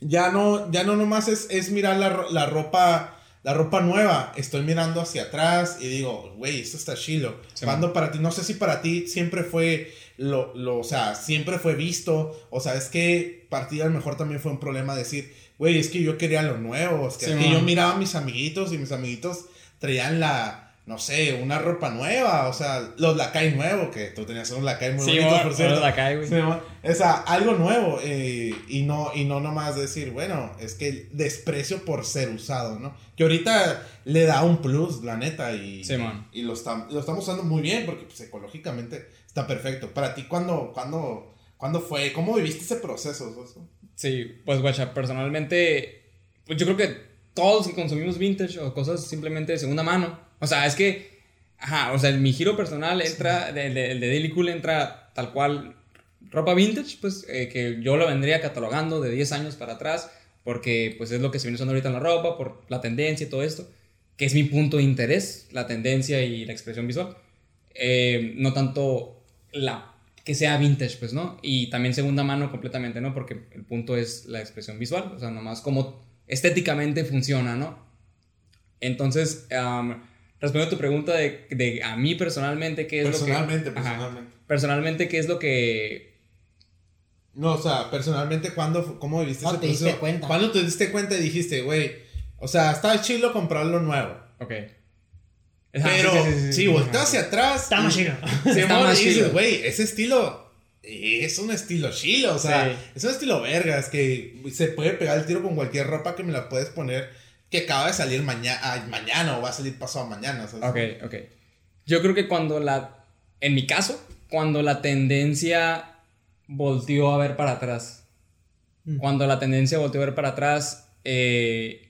ya no, ya no nomás es, es mirar la, la ropa, la ropa nueva, estoy mirando hacia atrás y digo, güey, esto está chilo. Sí, Cuando para ti, no sé si para ti siempre fue lo, lo, o sea, siempre fue visto, o sea, es que para ti a lo mejor también fue un problema decir, güey, es que yo quería lo nuevo, es que, Sí, es que yo miraba a mis amiguitos y mis amiguitos traían la, no sé, una ropa nueva, o sea, los lacay nuevos, que tú tenías unos lacay muy Sí, bonitos, por cierto. Lacay, güey. Sí, o sea, algo nuevo eh, y, no, y no nomás decir, bueno, es que el desprecio por ser usado, ¿no? Que ahorita le da un plus, la neta, y, man. y lo, está- lo estamos usando muy bien porque pues, ecológicamente está perfecto. Para ti, ¿cuándo, cuándo, cuándo fue? ¿Cómo viviste ese proceso? Soso? Sí, pues guacha, personalmente, pues yo creo que todos que consumimos vintage o cosas simplemente de segunda mano, o sea, es que, ajá, o sea, mi giro personal entra, el de, el de Daily Cool entra tal cual ropa vintage, pues eh, que yo lo vendría catalogando de 10 años para atrás, porque pues es lo que se viene usando ahorita en la ropa, por la tendencia y todo esto, que es mi punto de interés, la tendencia y la expresión visual, Eh, no tanto la que sea vintage, pues, ¿no? Y también segunda mano completamente, ¿no? Porque el punto es la expresión visual, o sea, nomás cómo estéticamente funciona, ¿no? Entonces, am, respondiendo a tu pregunta de, de a mí personalmente, ¿qué es Personalmente, lo que... Ajá. personalmente. personalmente, ¿qué es lo que... No, o sea, personalmente, ¿cuándo, ¿cómo viviste ¿Cuándo ese te diste cuenta? ¿Cuándo te diste cuenta y dijiste, güey, o sea, está chilo comprar lo nuevo? Ok. Pero sí, sí, si volteas hacia atrás. Está más chido. Amor, más y dices, güey, ese estilo es un estilo chilo, o sea, es un estilo vergas que se puede pegar el tiro con cualquier ropa que me la puedes poner que acaba de salir mañana, mañana o va a salir pasado mañana. ¿sabes? Ok, ok. Yo creo que cuando la... En mi caso, cuando la tendencia volteó a ver para atrás. Mm. cuando la tendencia volteó a ver para atrás. eh,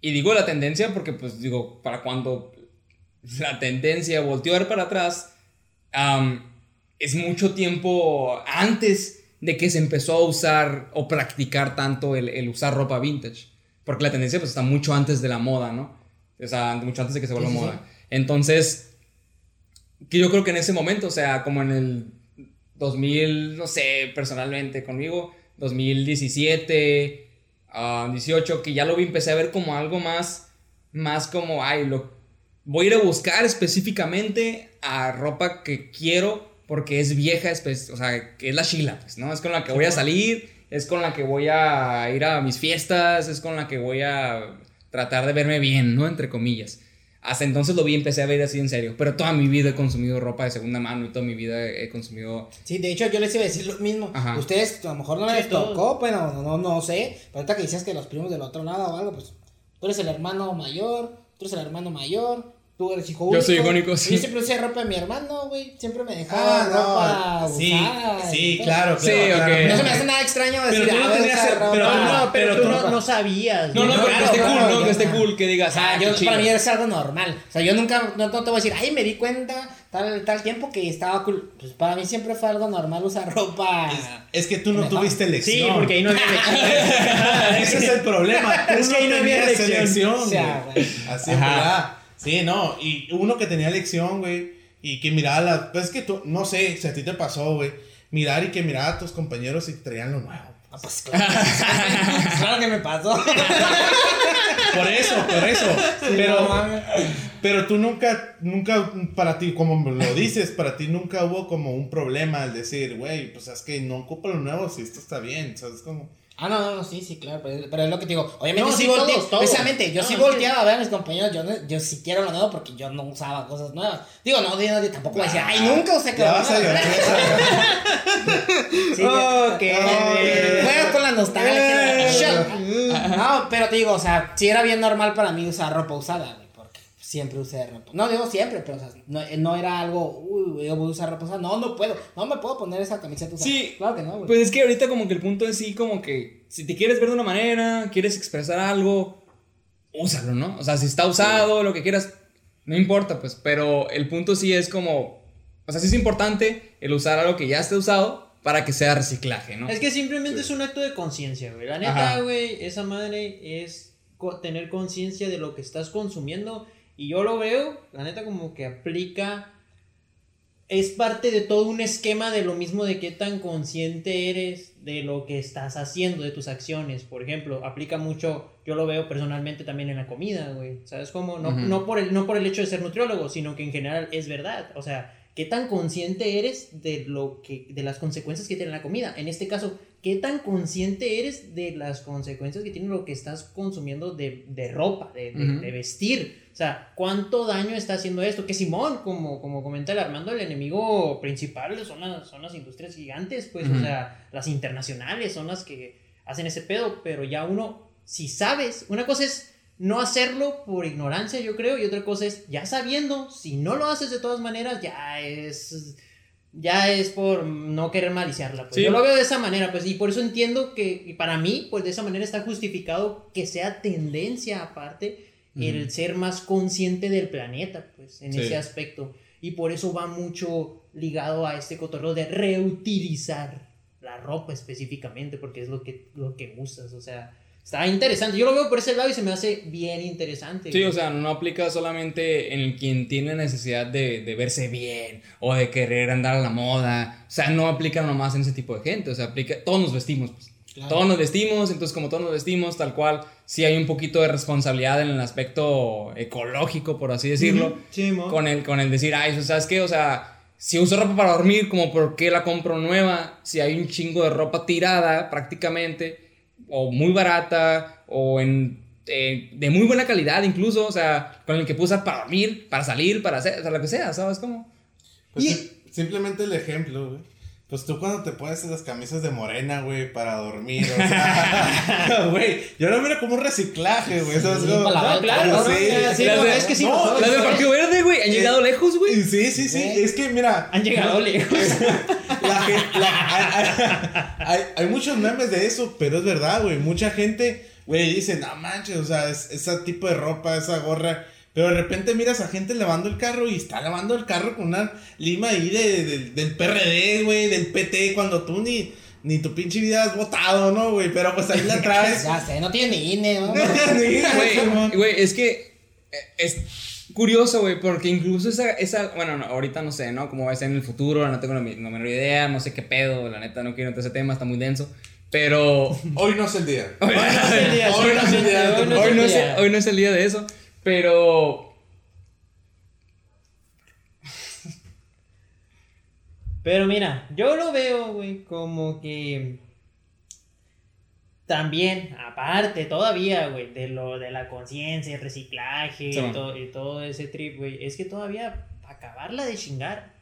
y digo la tendencia porque, pues, digo, para cuando la tendencia volteó a ver para atrás, es mucho tiempo antes de que se empezó a usar o practicar tanto el, el usar ropa vintage. Porque la tendencia, pues, está mucho antes de la moda, ¿no? O sea, mucho antes de que se vuelva Sí, sí, moda. Entonces, que yo creo que en ese momento, o sea, como en el 2000, no sé, personalmente conmigo, 2017, ah, 18, que ya lo vi, empecé a ver como algo más, más como, ay, lo, voy a ir a buscar específicamente a ropa que quiero porque es vieja, o sea, que es la Sheila, pues, ¿no? Es con la que voy a salir, es con la que voy a ir a mis fiestas, es con la que voy a tratar de verme bien, ¿no? Entre comillas. Hasta entonces lo vi y empecé a ver así en serio. Pero toda mi vida he consumido ropa de segunda mano y toda mi vida he consumido. Sí, de hecho yo les iba a decir lo mismo. Ajá. Ustedes a lo mejor no Sí, les tocó, bueno, no, no, no sé. Pero ahorita que decías que los primos del otro lado o algo, pues tú eres el hermano mayor, tú eres el hermano mayor, tú eres hijo único. Yo soy hijo único, sí. Yo siempre usé ropa de mi hermano, güey. Siempre me dejaba Ah, ropa no. Sí, usada. sí, claro, claro. Sí, claro. ok. No se me hace nada extraño Pero decir, tú no ah, tenías- usar ropa. pero no- No, pero, pero tú no, no- no sabías. No, no, pero que esté claro, cool, ¿no? Que esté cool, que digas, sea, ah, yo, qué chido. para mí es algo normal. O sea, yo nunca, no, no te voy a decir, ay, me di cuenta tal, tal tiempo que estaba cool. Pues para mí siempre fue algo normal usar ropa. Es que tú no tuviste Sí, elección. porque ahí no había elección. Ese es el problema. Tú Es que ahí no había elección. elección, O sea, güey. Así es, ¿verdad? Sí, no. Y uno que tenía elección, güey. Y que miraba la. Pues es que tú, no sé si a ti te pasó, güey. Mirar y que miraba a tus compañeros y traían lo nuevo. Ah, pues claro. claro que me pasó. Por eso, por eso. pero, pero tú nunca, nunca, para ti, como lo dices, para ti nunca hubo como un problema al decir, güey, pues es que no ocupo lo nuevo si esto está bien. ¿Sabes cómo? Ah, no, no, no, sí, sí, claro, pero, pero es lo que te digo. Obviamente No, sí, volteé, todos, todos. precisamente, yo No, sí que- volteaba a ver a mis compañeros, yo, no, yo sí quiero lo nuevo porque yo no usaba cosas nuevas. Digo, no, yo tampoco voy a decir, ay, nunca usé Ya vas a llorar. Sí, Ok. con la nostalgia. No, pero te digo, o sea, sí era bien normal para mí usar ropa usada, güey, siempre usé ropa. No digo siempre, pero o sea, no, no era algo, uy, yo voy a usar ropa usada. No, no puedo, no me puedo poner esa camiseta usada. Sí. claro que no, güey. Pues es que ahorita como que el punto es sí, como que si te quieres ver de una manera, quieres expresar algo, úsalo, ¿no? O sea, si está usado, lo que quieras, no importa, pues, pero el punto sí es como, o sea, sí es importante el usar algo que ya esté usado para que sea reciclaje, ¿no? Es que simplemente es un acto de conciencia, güey. La neta, güey, esa madre es co- tener conciencia de lo que estás consumiendo. Y yo lo veo, la neta, como que aplica. Es parte de todo un esquema de lo mismo de qué tan consciente eres de lo que estás haciendo, de tus acciones. Por ejemplo, aplica mucho, yo lo veo personalmente también en la comida, güey. ¿Sabes cómo? No, no, por el, no por el hecho de ser nutriólogo, sino que en general es verdad. O sea, qué tan consciente eres de lo que de las consecuencias que tiene la comida. En este caso, qué tan consciente eres de las consecuencias que tiene lo que estás consumiendo de, de ropa, de, de- vestir. O sea, cuánto daño está haciendo esto. Que Simón, como, como comenta el Armando, el enemigo principal son las, son las industrias gigantes, pues, o sea, las internacionales son las que hacen ese pedo, pero ya uno, si sabes, una cosa es no hacerlo por ignorancia, yo creo, y otra cosa es ya sabiendo, si no lo haces de todas maneras, ya es ya es por no querer maliciarla. Pues. Sí. Yo lo veo de esa manera, pues, y por eso entiendo que y para mí, pues de esa manera está justificado que sea tendencia aparte el ser más consciente del planeta, pues, en Sí. ese aspecto. Y por eso va mucho ligado a este cotorreo de reutilizar la ropa específicamente, porque es lo que, lo que usas, o sea, está interesante. Yo lo veo por ese lado y se me hace bien interesante. Sí, o sea, no aplica solamente en quien tiene necesidad de, de verse bien o de querer andar a la moda. O sea, no aplica nomás en ese tipo de gente. O sea, aplica. Todos nos vestimos, pues. Claro. Todos nos vestimos, entonces, como todos nos vestimos, tal cual, sí hay un poquito de responsabilidad en el aspecto ecológico, por así decirlo. Sí. Con el, con el decir, ay, ¿sabes qué? O sea, si uso ropa para dormir, como por qué la compro nueva, si hay un chingo de ropa tirada prácticamente, o muy barata, o en, eh, de muy buena calidad incluso, o sea, con el que usar para dormir, para salir, para hacer, o sea, lo que sea, ¿sabes cómo? Pues Y- sim- simplemente el ejemplo, güey. Pues tú cuando te pones las camisas de morena, güey, para dormir, o sea, güey, yo lo miro como un reciclaje, güey. ¿sabes Sí, para lavar No, claro, sí. sí, no, es que sí, no, Las del Partido Verde, güey, han llegado lejos, güey. Sí, sí, sí, es que mira, han llegado lejos. la gente, la- hay, hay- hay muchos memes de eso, pero es verdad, güey. Mucha gente, güey, dice, no manches, o sea, es- ese tipo de ropa, esa gorra. Pero de repente miras a gente lavando el carro y está lavando el carro con una lima ahí de, de- del PRD, güey, del PT, cuando tú ni, ni tu pinche vida has votado, ¿no, güey? Pero pues ahí la traes. Ya sé, no tiene ni INE, ¿no? Güey, güey, es que eh, es curioso, güey, porque incluso esa, esa bueno, no, ahorita no sé, ¿no? Cómo va a ser en el futuro, no tengo la, la menor idea, no sé qué pedo, la neta no quiero entrar a ese tema, está muy denso, pero... Hoy no es el día. Hoy no es el día, no no no hoy no es el día de eso, pero... Pero mira, yo lo veo, güey, como que también, aparte todavía, güey, de lo de la conciencia, el reciclaje Sí, y, to- y todo ese trip, güey, es que todavía para acabarla de chingar,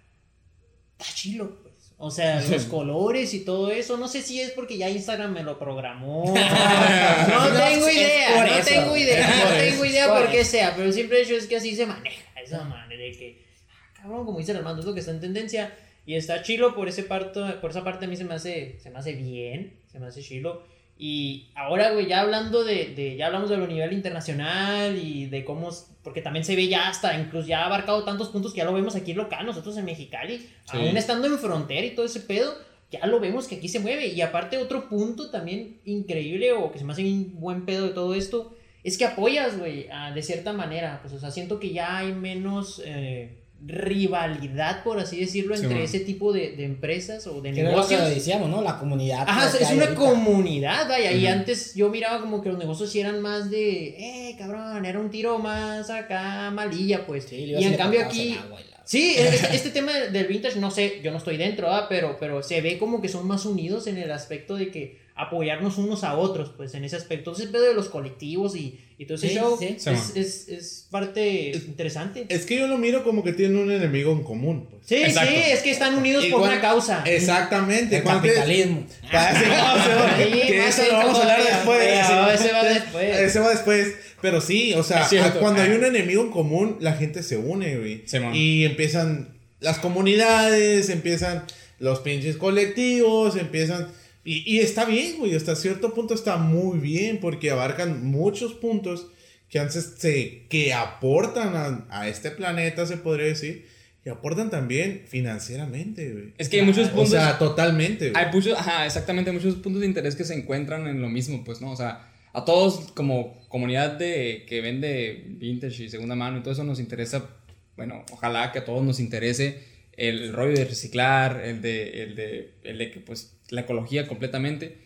está chilo, pues. O sea, los colores y todo eso, no sé si es porque ya Instagram me lo programó. No, No, tengo idea, no tengo idea, no tengo idea por qué sea, pero el simple hecho es que así se maneja esa manera de que, ah, cabrón, como dice el Armando, es lo que está en tendencia. Y está chilo por ese parto, por esa parte a mí se me hace, se me hace bien, se me hace chilo. Y ahora, güey, ya hablando de, de, ya hablamos de lo nivel internacional y de cómo, porque también se ve ya hasta, incluso ya ha abarcado tantos puntos que ya lo vemos aquí local, nosotros en Mexicali, aún estando en frontera y todo ese pedo, ya lo vemos que aquí se mueve. Y aparte otro punto también increíble o que se me hace un buen pedo de todo esto, es que apoyas, güey, de cierta manera. Pues, o sea, siento que ya hay menos eh, rivalidad, por así decirlo, Sí, entre man. ese tipo de, de empresas o de era lo que negocios. decíamos, ¿no? La comunidad. Ajá, es una ahorita. comunidad, vaya. Y Ujú. antes yo miraba como que los negocios sí eran más de, eh, cabrón, era un tiro más acá, malilla, pues. Sí, y en cambio aquí. agua y Sí, este, este tema del vintage, no sé, yo no estoy dentro, ¿verdad? pero, pero se ve como que son más unidos en el aspecto de que apoyarnos unos a otros, pues en ese aspecto. Entonces, el pedo de los colectivos y, y todo ese Sí, show sí. Sí, es, es, es parte interesante. Es que yo lo miro como que tienen un enemigo en común, pues. Sí, Exacto. sí, es que están unidos por una causa. Exactamente. El capitalismo. Para ese- Sí, que más eso lo vamos a hablar después. Pero ese va después. Ese va después. Pero sí, o sea, cuando hay Ah. un enemigo en común, la gente se une, güey. Sí, y empiezan las comunidades, empiezan los pinches colectivos, empiezan... Y, y está bien, güey, hasta cierto punto está muy bien porque abarcan muchos puntos que antes se, que aportan a, a este planeta, se podría decir, y aportan también financieramente, güey. Es que hay muchos O puntos... sea, totalmente, güey. Hay muchos, ajá, exactamente, muchos puntos de interés que se encuentran en lo mismo, pues, ¿no? O sea, a todos como comunidad de que vende vintage y segunda mano y todo eso nos interesa, bueno, ojalá que a todos nos interese el rollo de reciclar, el de, el de, el de pues, la ecología completamente.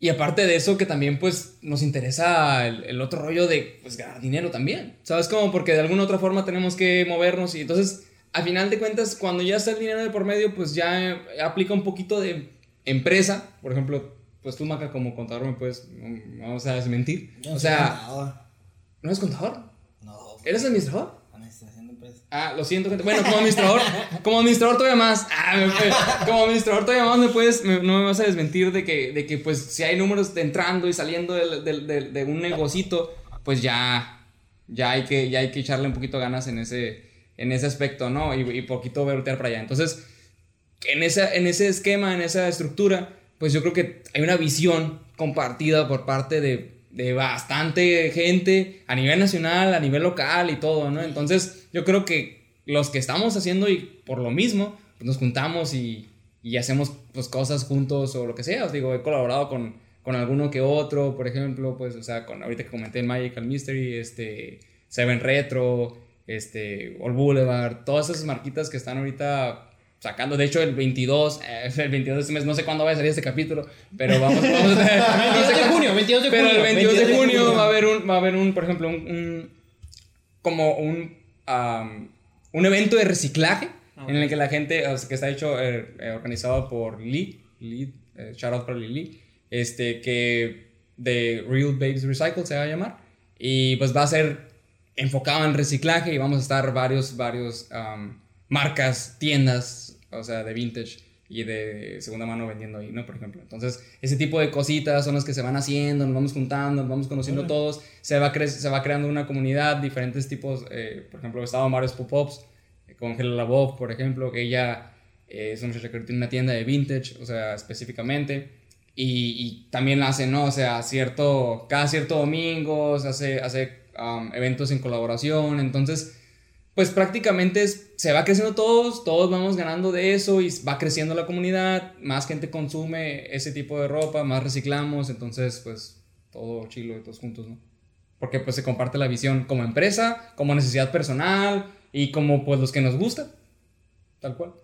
Y aparte de eso, que también, pues, nos interesa el, otro rollo de, pues, ganar dinero también. ¿Sabes cómo? Porque de alguna otra forma tenemos que movernos y entonces, a final de cuentas, cuando ya está el dinero de por medio, pues ya aplica un poquito de empresa. Por ejemplo, pues tú, Maca, como contador, me puedes, mm, vamos a desmentir. Yo no O sea, contador. ¿no eres contador? No. ¿Eres administrador? Administración de empresas. Ah, lo siento, gente. Bueno, como administrador, como administrador todavía más. Ah, me- me- como administrador todavía más me puedes, me- no me vas a desmentir de que, de que pues si hay números de entrando y saliendo del- del- de, un negocito, pues ya, ya hay que, ya hay que echarle un poquito ganas en ese, en ese aspecto, ¿no? Y, y poquito voltear para allá. Entonces, en, esa, en ese esquema, en esa estructura, pues yo creo que hay una visión compartida por parte de, de bastante gente a nivel nacional, a nivel local y todo, ¿no? Entonces yo creo que los que estamos haciendo y por lo mismo, pues nos juntamos y, y hacemos pues cosas juntos o lo que sea. Os digo, he colaborado con, con alguno que otro, por ejemplo, pues, o sea, con ahorita que comenté Magical Mystery, este, Seven Retro, este, All Boulevard, todas esas marquitas que están ahorita sacando. De hecho, el 22, eh, el 22 de este mes, no sé cuándo va a salir este capítulo, pero vamos, vamos a 22 de junio, 22 de Pero junio. el 22 de 22 de junio junio. va a haber un, va a haber un, por ejemplo, un, un- como un, am, un evento de reciclaje en el que la gente, o sea, que está hecho, eh, eh, organizado por Lee, Lee eh, shout out para Lee, este, que de Real Babes Recycle se va a llamar, y pues va a ser enfocado en reciclaje y vamos a estar varios, varios am, marcas, tiendas, o sea, de vintage y de segunda mano vendiendo ahí, ¿no? Por ejemplo. Entonces, ese tipo de cositas son las que se van haciendo, nos vamos juntando, nos vamos conociendo todos, se va, cre- se va creando una comunidad, diferentes tipos, eh, por ejemplo, estaba Marios Pop-Ups, eh, con Hela Labov, por ejemplo, que ella es una muchacha que tiene una tienda de vintage, o sea, específicamente. Y, y también hace, ¿no? O sea, cierto, cada cierto domingo hace, hace um, eventos en colaboración. Entonces, pues prácticamente se va creciendo todos, todos vamos ganando de eso y va creciendo la comunidad, más gente consume ese tipo de ropa, más reciclamos, entonces pues todo chilo y todos juntos, ¿no? Porque pues se comparte la visión como empresa, como necesidad personal y como pues los que nos gusta, tal cual.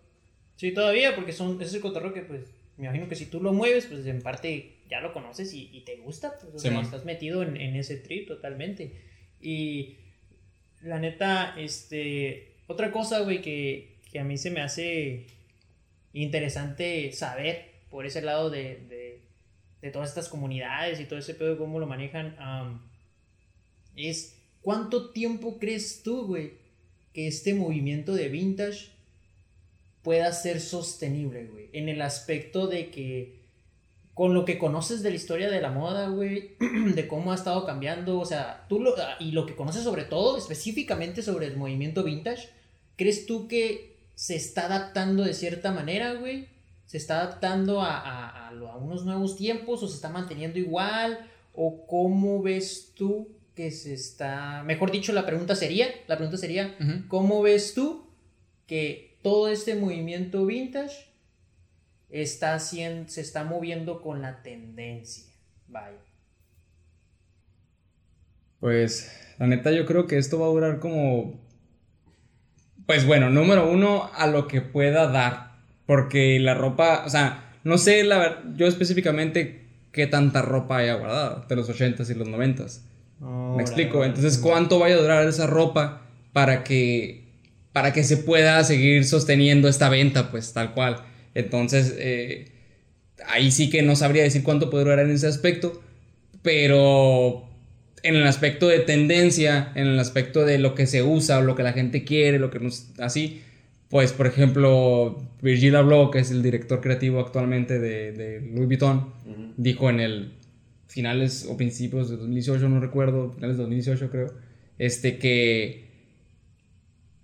Sí, todavía, porque son, ese es el cotorreo que pues me imagino que si tú lo mueves, pues en parte ya lo conoces y, te gusta, pues o sea, estás metido en, en ese trip totalmente. Y la neta, este, otra cosa, güey, que, que, a mí se me hace interesante saber por ese lado de, de, de todas estas comunidades y todo ese pedo, cómo lo manejan, es cuánto tiempo crees tú, güey, que este movimiento de vintage pueda ser sostenible, güey, en el aspecto de que con lo que conoces de la historia de la moda, güey, de cómo ha estado cambiando, o sea, tú lo, y lo que conoces sobre todo, específicamente sobre el movimiento vintage, ¿crees tú que se está adaptando de cierta manera, güey? ¿Se está adaptando a, a, unos nuevos tiempos o se está manteniendo igual? ¿O cómo ves tú que se está... Mejor dicho, la pregunta sería, la pregunta sería, ¿cómo ves tú que todo este movimiento vintage está haciendo, se está moviendo con la tendencia. Vaya. Pues, la neta, yo creo que esto va a durar como. Pues bueno, número uno, a lo que pueda dar. Porque la ropa, o sea, no sé, la verdad, yo específicamente qué tanta ropa haya guardado de los 80s y los 90s. Me explico. Entonces, ¿cuánto vaya a durar esa ropa para que para que se pueda seguir sosteniendo esta venta, pues tal cual? Entonces, eh, ahí sí que no sabría decir cuánto puede durar en ese aspecto, pero en el aspecto de tendencia, en el aspecto de lo que se usa o lo que la gente quiere, lo que nos así, pues por ejemplo, Virgil Abloh, que es el director creativo actualmente de, Louis Vuitton, dijo en el finales o principios de 2018, no recuerdo, finales de 2018 creo, este que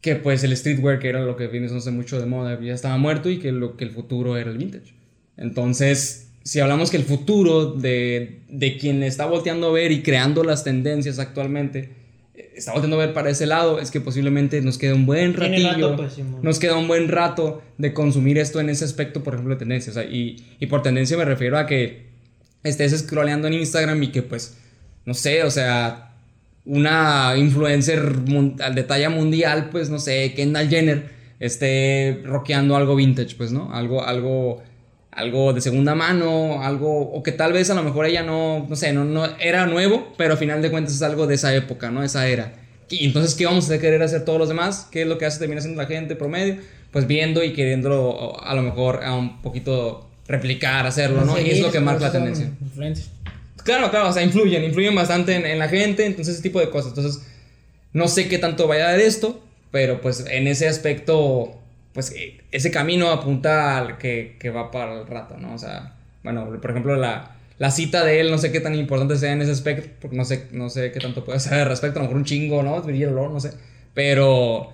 que pues el streetwear, que era lo que viene no sé mucho de moda, ya estaba muerto y que, lo, que el futuro era el vintage. Entonces, si hablamos que el futuro de, de quien está volteando a ver y creando las tendencias actualmente, eh, está volteando a ver para ese lado, es que posiblemente nos queda un buen ratillo, pues, nos queda un buen rato de consumir esto en ese aspecto, por ejemplo, de tendencias. y, y por tendencia me refiero a que estés scrolleando en Instagram y que pues, no sé, o sea, una influencer de talla mundial, pues no sé, Kendall Jenner, esté rockeando algo vintage, pues, ¿no? Algo, algo, algo de segunda mano, algo, o que tal vez a lo mejor ella no, no sé, no, no era nuevo, pero al final de cuentas es algo de esa época, ¿no? Esa era. Y entonces, ¿qué vamos a querer hacer todos los demás? ¿Qué es lo que hace termina siendo la gente promedio? Pues viendo y queriéndolo a lo mejor a un poquito replicar, hacerlo, ¿no? Y es lo que marca la tendencia. Claro, claro, o sea, influyen, influyen bastante en, la gente, entonces ese tipo de cosas. Entonces, no sé qué tanto vaya a dar esto, pero pues en ese aspecto, pues eh, ese camino apunta al que, que va para el rato, ¿no? O sea, bueno, por ejemplo, la, la cita de él, no sé qué tan importante sea en ese aspecto, porque no sé, no sé qué tanto puede ser al respecto, a lo mejor un chingo, ¿no? No sé. Pero,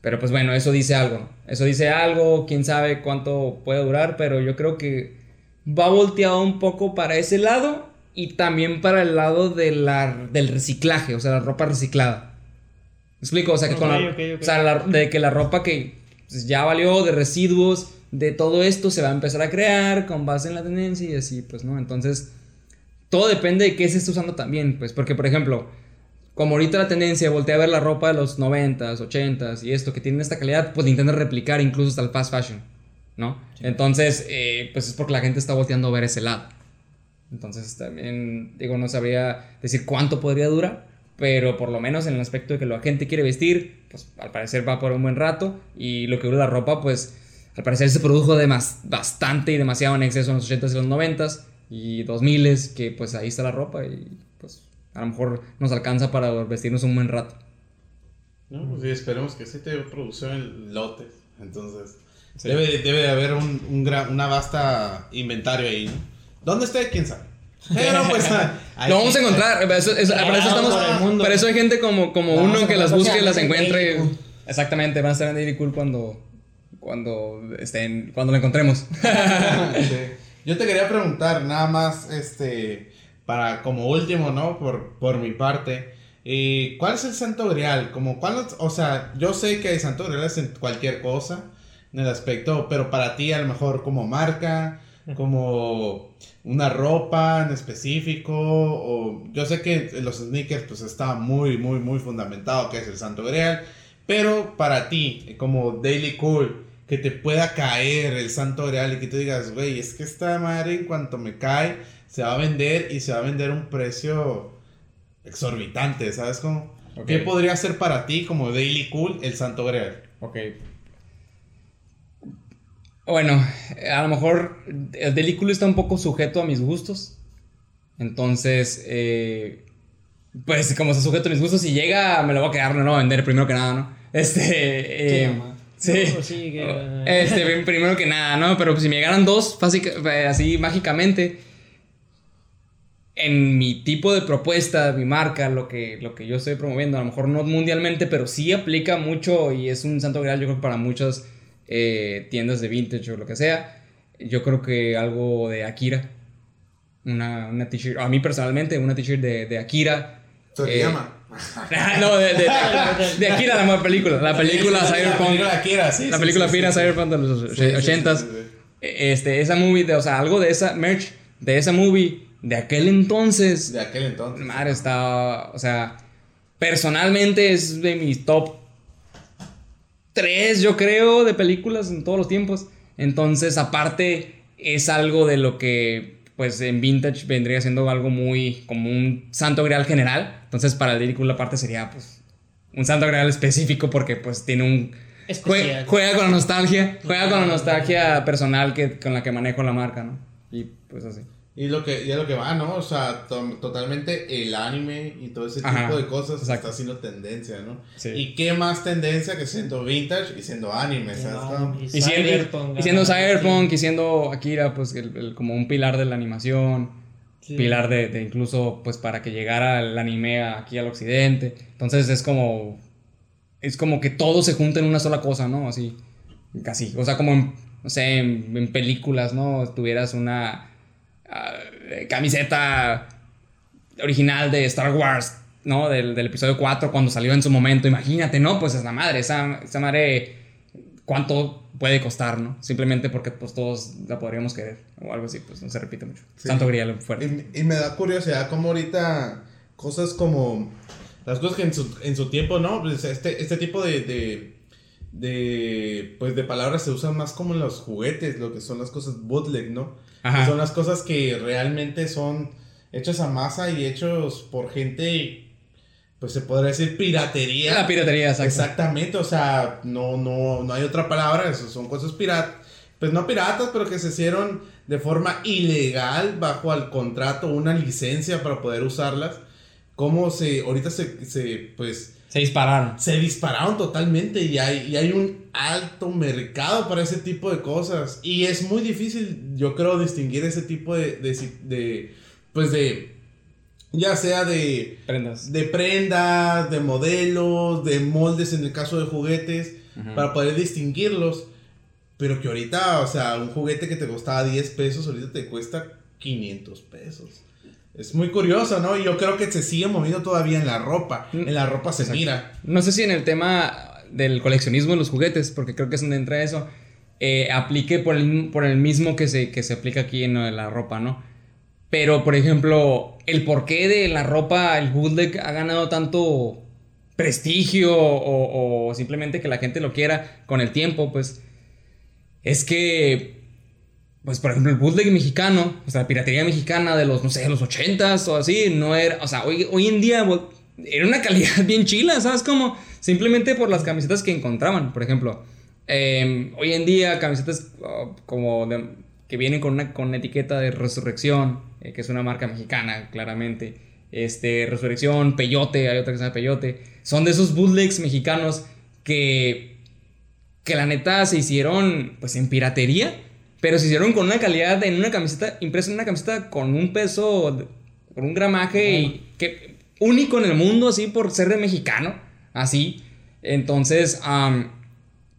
pero pues bueno, eso dice algo, ¿no? Eso dice algo, quién sabe cuánto puede durar, pero yo creo que va volteado un poco para ese lado y también para el lado de la, del reciclaje, o sea, la ropa reciclada. ¿Me explico? O sea, que, con la, O sea de que la ropa que pues, ya valió, de residuos, de todo esto se va a empezar a crear con base en la tendencia y así, pues, ¿no? Entonces, todo depende de qué se está usando también, pues, porque, por ejemplo, como ahorita la tendencia, voltea a ver la ropa de los 90s, 80s y esto que tiene esta calidad, pues intenta replicar incluso hasta el fast fashion, ¿no? Entonces, eh, pues es porque la gente está volteando a ver ese lado. Entonces también, digo, no sabría decir cuánto podría durar, pero por lo menos en el aspecto de que la gente quiere vestir, pues al parecer va por un buen rato y lo que dura la ropa, pues al parecer se produjo de bastante y demasiado en exceso en los 80s y los 90s y 2000s, que pues ahí está la ropa y pues a lo mejor nos alcanza para vestirnos un buen rato. No, pues sí, esperemos que sí te producción en lotes, entonces debe, debe haber un, un gran, una vasta inventario ahí, ¿no? ¿Dónde esté? ¿Quién sabe? Pero pues. Lo vamos a encontrar. Para eso, estamos. Para eso hay gente como, como uno que las busque y las encuentre. Exactamente, van a estar en Dairy Cool cuando. cuando estén, cuando lo encontremos. Sí. Yo te quería preguntar, nada más, este, para como último, ¿no? Por, por mi parte, eh, ¿cuál es el santo grial? Como, ¿cuál, es- o sea, yo sé que el santo grial es en cualquier cosa, en el aspecto, pero para ti a lo mejor como marca, como una ropa en específico, o yo sé que los sneakers pues está muy, muy, muy fundamentado que es el santo grial, pero para ti, como Daily Cool, que te pueda caer el santo grial y que tú digas, güey, es que esta madre en cuanto me cae, se va a vender y se va a vender a un precio exorbitante, ¿sabes cómo? Ok. ¿Qué podría ser para ti como Daily Cool el santo grial? Ok. Bueno, a lo mejor el delículo está un poco sujeto a mis gustos. Entonces, eh, pues como está sujeto a mis gustos, si llega, me lo voy a quedar, no lo voy a vender primero que nada, ¿no? Este. eh, sí. No, sí, que- Este, primero que nada, ¿no? Pero si me llegaran dos, fácil- eh, así mágicamente, en mi tipo de propuesta, mi marca, lo que, lo que yo estoy promoviendo, a lo mejor no mundialmente, pero sí aplica mucho y es un santo grial, yo creo para muchas eh, tiendas de vintage o lo que sea, yo creo que algo de Akira, una, una t-shirt, a mí personalmente, una t-shirt de, de Akira. eh, no, de, de, de Akira, la película, la película Sí, sí, sí, Cyberpunk. La película Akira, sí. La película sí, fina sí, sí. Cyberpunk de los Sí, sí, sí, ochentas. sí, sí. Este, esa movie, de, o sea, algo de esa merch, de esa movie, de aquel entonces. De aquel entonces. Madre, está, o sea, personalmente es de mis top 3, yo creo, de películas en todos los tiempos. Entonces, aparte, es algo de lo que, pues, en vintage vendría siendo algo muy, como un santo grial general. Entonces, para el Lyrical, aparte sería, pues, un santo grial específico porque, pues, tiene un... jue- Especial. Juega, con la nostalgia, juega con la nostalgia personal que, con la que manejo la marca, ¿no? Y, pues, así. Y lo que, y a lo que va, ¿no? O sea, to- totalmente el anime y todo ese Ajá, tipo de cosas exacto. está haciendo tendencia, ¿no? Sí. Y qué más tendencia que siendo vintage y siendo anime, ¿sabes? Y Y siendo, Cyberpunk, y siendo Cyberpunk y siendo Akira, pues el- el- como un pilar de la animación, Sí. pilar de, de incluso pues para que llegara el anime aquí al occidente. Entonces es como, es como que todo se junta en una sola cosa, ¿no? Así, casi. O sea, como en, no sé, en, en películas, ¿no? Tuvieras una ah, camiseta original de Star Wars, ¿no? Del, del episodio 4 cuando salió en su momento. Imagínate, ¿no? Pues es la madre, esa, esa madre, ¿cuánto puede costar, ¿no? Simplemente porque pues todos la podríamos querer o algo así, pues no se repite mucho. Sí. Santo grial fuerte. Y, y me da curiosidad cómo ahorita cosas como las cosas que en su, en su tiempo, ¿no? Pues este, este tipo de, de, de, pues de palabras se usan más como en los juguetes, lo que son las cosas bootleg, ¿no? Ajá. Son las cosas que realmente son hechas a masa y hechos por gente, pues se podría decir piratería. La piratería, exacto. Exactamente, o sea, no, no, no hay otra palabra, eso son cosas piratas, pues no piratas, pero que se hicieron de forma ilegal bajo al contrato, una licencia para poder usarlas. Como se, ahorita se, se pues, Se dispararon. se dispararon totalmente y hay, y hay un alto mercado para ese tipo de cosas. Y es muy difícil, yo creo, distinguir ese tipo de, de, de pues de, ya sea de, Prendas. de prendas, de modelos, de moldes en el caso de juguetes, para poder distinguirlos. Pero que ahorita, o sea, un juguete que te costaba 10 pesos, ahorita te cuesta 500 pesos. Es muy curioso, ¿no? Y yo creo que se sigue moviendo todavía en la ropa. Mm, En la ropa se exacto. mira. No sé si en el tema del coleccionismo en los juguetes, porque creo que es donde entra eso, eh, aplique por el, por el mismo que se, que se aplica aquí en lo de la ropa, ¿no? Pero, por ejemplo, el porqué de la ropa, el bootleg ha ganado tanto prestigio o, o simplemente que la gente lo quiera con el tiempo, pues es que, pues por ejemplo, el bootleg mexicano, o sea, la piratería mexicana de los, no sé, los 80s o así, no era, o sea, hoy, hoy en día bo- era una calidad bien chila, ¿sabes? Como simplemente por las camisetas que encontraban, por ejemplo. eh, hoy en día camisetas oh, como de- que vienen con una con etiqueta de Resurrección, eh, que es una marca mexicana, claramente. Este, Resurrección, Peyote, hay otra que se llama Peyote. Son de esos bootlegs mexicanos que que la neta se hicieron pues en piratería, pero se hicieron con una calidad en una camiseta, impresa en una camiseta con un peso, con un gramaje y que, único en el mundo, así por ser de mexicano, así. Entonces, am,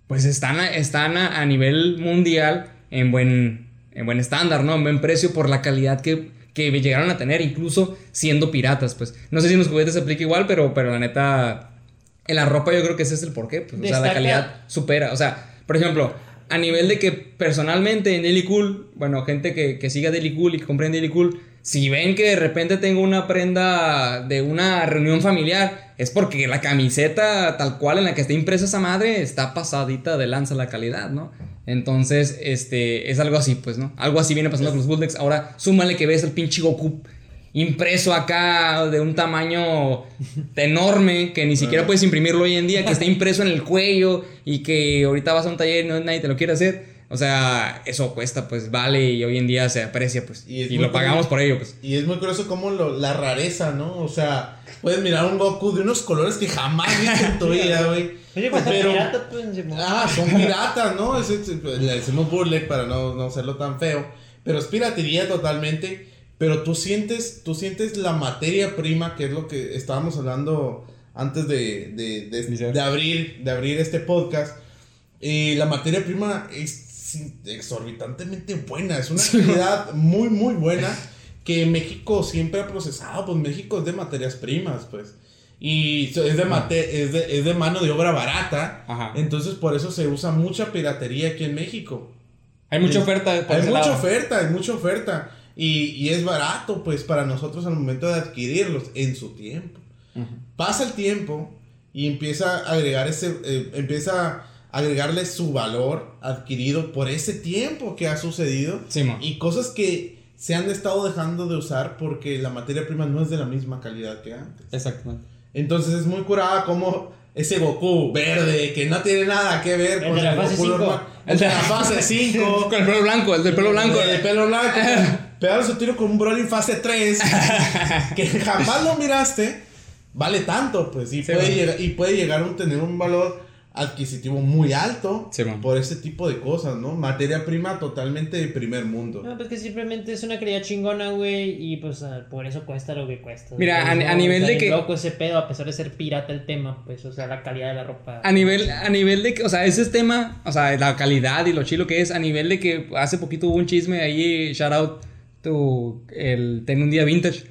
pues están, a, están a, nivel mundial en buen, en buen estándar, ¿no? En buen precio por la calidad que, que llegaron a tener, incluso siendo piratas, pues. No sé si en los juguetes se aplica igual, pero, pero la neta, en la ropa yo creo que ese es el porqué, pues, o sea, la calidad supera, o sea, por ejemplo, a nivel de que personalmente en Daily Cool, bueno, gente que, que siga Daily Cool y que compre en Daily Cool, si ven que de repente tengo una prenda de una reunión familiar, es porque la camiseta tal cual en la que está impresa esa madre está pasadita de lanza la calidad, ¿no? Entonces, este, es algo así, pues, ¿no? Algo así viene pasando con los bootlegs. Ahora, súmale que ves el pinche Goku impreso acá de un tamaño enorme que ni siquiera puedes imprimirlo hoy en día, que está impreso en el cuello y que ahorita vas a un taller y no nadie te lo quiere hacer. O sea, eso cuesta, pues vale y hoy en día se aprecia, pues. Y, lo pagamos por ello, pues. Y es muy curioso como la rareza, ¿no? O sea, puedes mirar un Goku de unos colores que jamás viste en tu vida, güey. Oye, pues pero, piratas, pues, Ah, son piratas, ¿no? Es, le decimos burle para no, no hacerlo tan feo. Pero es piratería totalmente. Pero tú sientes, tú sientes la materia prima, que es lo que estábamos hablando antes de, de, de, de abrir, de abrir este podcast. Y la materia prima es exorbitantemente buena. Es una calidad muy, muy buena que México siempre ha procesado. Pues México es de materias primas, pues. Y es de, mate, es de, es de mano de obra barata. Entonces, por eso se usa mucha piratería aquí en México. Hay mucha oferta. hay mucha oferta, hay mucha oferta. Y, y, es barato, pues, para nosotros al momento de adquirirlos en su tiempo. Pasa el tiempo y empieza a agregar ese. Eh, empieza agregarle su valor adquirido por ese tiempo que ha sucedido y cosas que se han estado dejando de usar porque la materia prima no es de la misma calidad que antes. Exactamente. Entonces es muy curada como ese Goku verde que no tiene nada que ver con el Goku normal. El de la fase 5. con el pelo blanco, el del pelo blanco. El del pelo blanco. Pegaron su tiro con un Broly fase 3 que jamás lo miraste. Vale tanto, pues. Y, puede, llegar, y puede llegar a tener un valor adquisitivo muy alto por ese tipo de cosas, ¿no? Materia prima totalmente de primer mundo. No, pues que simplemente es una calidad chingona, güey, y pues ah, por eso cuesta lo que cuesta. Mira, a, nivel de que... loco ese pedo, a pesar de ser pirata el tema, pues, o sea, la calidad de la ropa. A nivel, a nivel de que, o sea, ese es tema, o sea, la calidad y lo chilo que es, a nivel de que hace poquito hubo un chisme ahí, shout out, tu, el, ten un día vintage,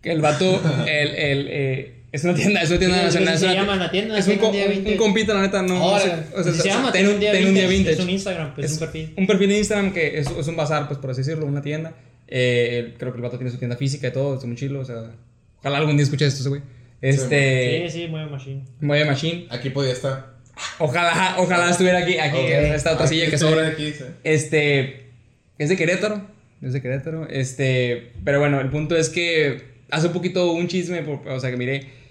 que el vato, el, el, eh, es una tienda, es una tienda nacional. Se llama la tienda. Es un, un, compita, la neta, no. o sea, se, llama ten un, día vintage. Es un Instagram, pues es un perfil. Un perfil de Instagram que es, es un bazar, pues por así decirlo, una tienda. Eh, creo que el vato tiene su tienda física y todo, está muy chilo. O sea, ojalá algún día escuche esto güey. Este. Sí, sí, mueve machine. Mueve machine. Aquí podía estar. Ojalá, ojalá estuviera aquí, aquí en esta otra silla que sobra. Aquí, Este. Es de Querétaro. Es de Querétaro. Este. Pero bueno, el punto es que hace un poquito un chisme, o sea, que miré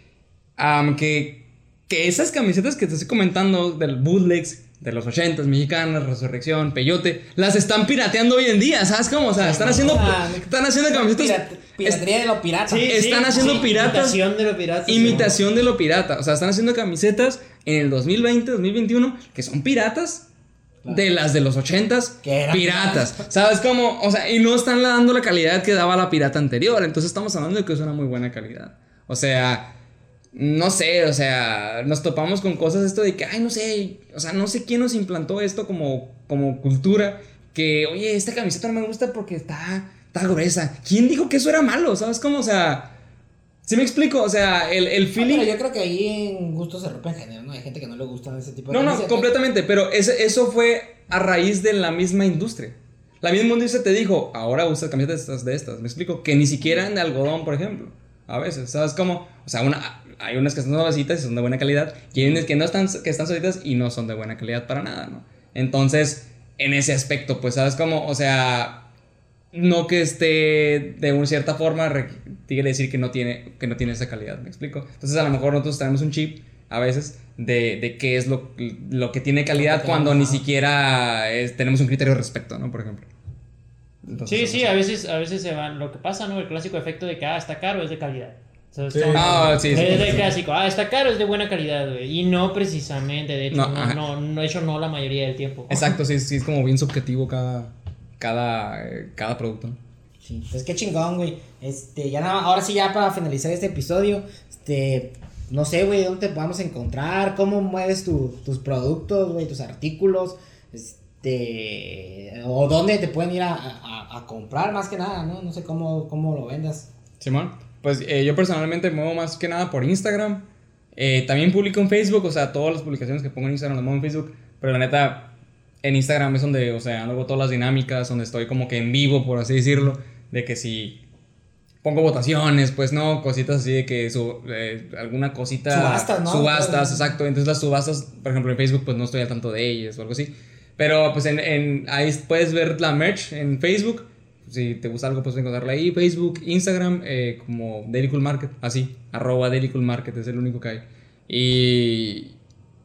que, que esas camisetas que te estoy comentando del bootlegs de los 80 mexicanas, Resurrección, Peyote, las están pirateando hoy en día, ¿sabes cómo? O sea, están haciendo, están haciendo camisetas. Piratería de lo pirata. Sí, están haciendo piratas. Imitación de lo pirata. Imitación de lo pirata. O sea, están haciendo camisetas en el 2020, 2021, que son piratas. De las de los 80s, piratas. ¿Sabes cómo? O sea, y no están dando la calidad que daba la pirata anterior. Entonces estamos hablando de que es una muy buena calidad. O sea, no sé, o sea, nos topamos con cosas esto de que, ay, no sé, o sea, no sé quién nos implantó esto como, como cultura, que, oye, esta camiseta no me gusta porque está, está gruesa. ¿Quién dijo que eso era malo? ¿Sabes cómo? O sea, ¿sí me explico? O sea, el, el feeling... pero yo creo que ahí en gusto se rompe en género, ¿no? Hay gente que no le gustan ese tipo de No, no, completamente, pero ese, eso fue a raíz de la misma industria. La misma industria te dijo, ahora usa camisetas de estas, ¿me explico? Que ni siquiera en de algodón, por ejemplo. A veces, ¿sabes cómo? O sea, una, hay unas que están suavecitas y son de buena calidad, y hay unas que no están, que están suavecitas y no son de buena calidad para nada, ¿no? Entonces, en ese aspecto, pues, ¿sabes cómo? O sea, no que esté de una cierta forma, quiere decir que no, tiene, que no tiene esa calidad, ¿me explico? Entonces, a lo mejor nosotros tenemos un chip a veces de, de qué es lo, lo, que tiene calidad cuando ni siquiera tenemos un criterio respecto, ¿no? Por ejemplo. sí, sí, a veces, a veces se van. Lo que pasa, ¿no? El clásico efecto de que, ah, está caro, es de calidad. Ah, sí, es de clásico. Ah, está caro, es de buena calidad, güey. Y no precisamente, de hecho, no, no, no, de hecho, no la mayoría del tiempo. Exacto, sí, sí, es como bien subjetivo cada, cada, cada producto. Sí, pues qué chingón, güey. Este, ya nada, ahora sí, ya para finalizar este episodio, este, no sé, güey, dónde te podemos encontrar, cómo mueves tus productos, güey, tus artículos, este, o dónde te pueden ir a, comprar más que nada, ¿no? No sé cómo, cómo lo vendas. Simón, pues eh, yo personalmente me muevo más que nada por Instagram. Eh, también publico en Facebook, o sea, todas las publicaciones que pongo en Instagram las muevo en Facebook, pero la neta, en Instagram es donde, o sea, hago todas las dinámicas, donde estoy como que en vivo, por así decirlo, de que si pongo votaciones, pues no, cositas así de que su, eh, alguna cosita... Subastas, ¿no? Subastas, exacto. Entonces las subastas, por ejemplo, en Facebook, pues no estoy al tanto de ellas o algo así. Pero pues en, en, ahí puedes ver la merch en Facebook. Si te gusta algo, puedes encontrarla ahí. Facebook, Instagram, eh, como Daily Cool Market, así, arroba Daily Cool Market, es el único que hay. Y,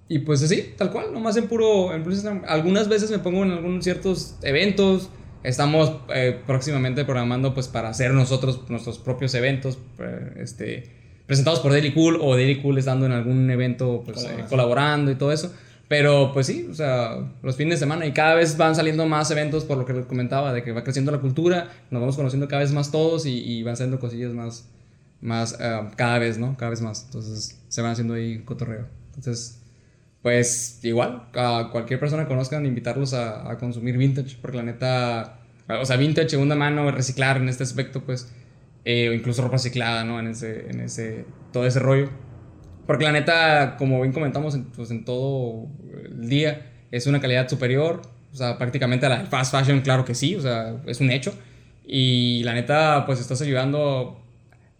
y pues así, tal cual, nomás en puro, en Instagram. Algunas veces me pongo en algunos ciertos eventos Estamos eh, próximamente programando pues para hacer nosotros nuestros propios eventos, eh, este, presentados por Daily Cool o Daily Cool estando en algún evento pues, eh, colaborando y todo eso. Pero pues sí, o sea, los fines de semana y cada vez van saliendo más eventos por lo que les comentaba, de que va creciendo la cultura, nos vamos conociendo cada vez más todos y, van saliendo cosillas más, más cada vez, ¿no? Cada vez más. Entonces se van haciendo ahí cotorreo. Entonces, pues igual, a cualquier persona que conozcan, invitarlos a, a, consumir vintage, porque la neta, o sea, vintage, segunda mano, reciclar en este aspecto, pues, eh, o incluso ropa reciclada, ¿no? En ese, en ese, todo ese rollo. Porque la neta, como bien comentamos en, pues, en todo el día, es una calidad superior, o sea, prácticamente a la fast fashion, claro que sí, o sea, es un hecho. Y la neta, pues estás ayudando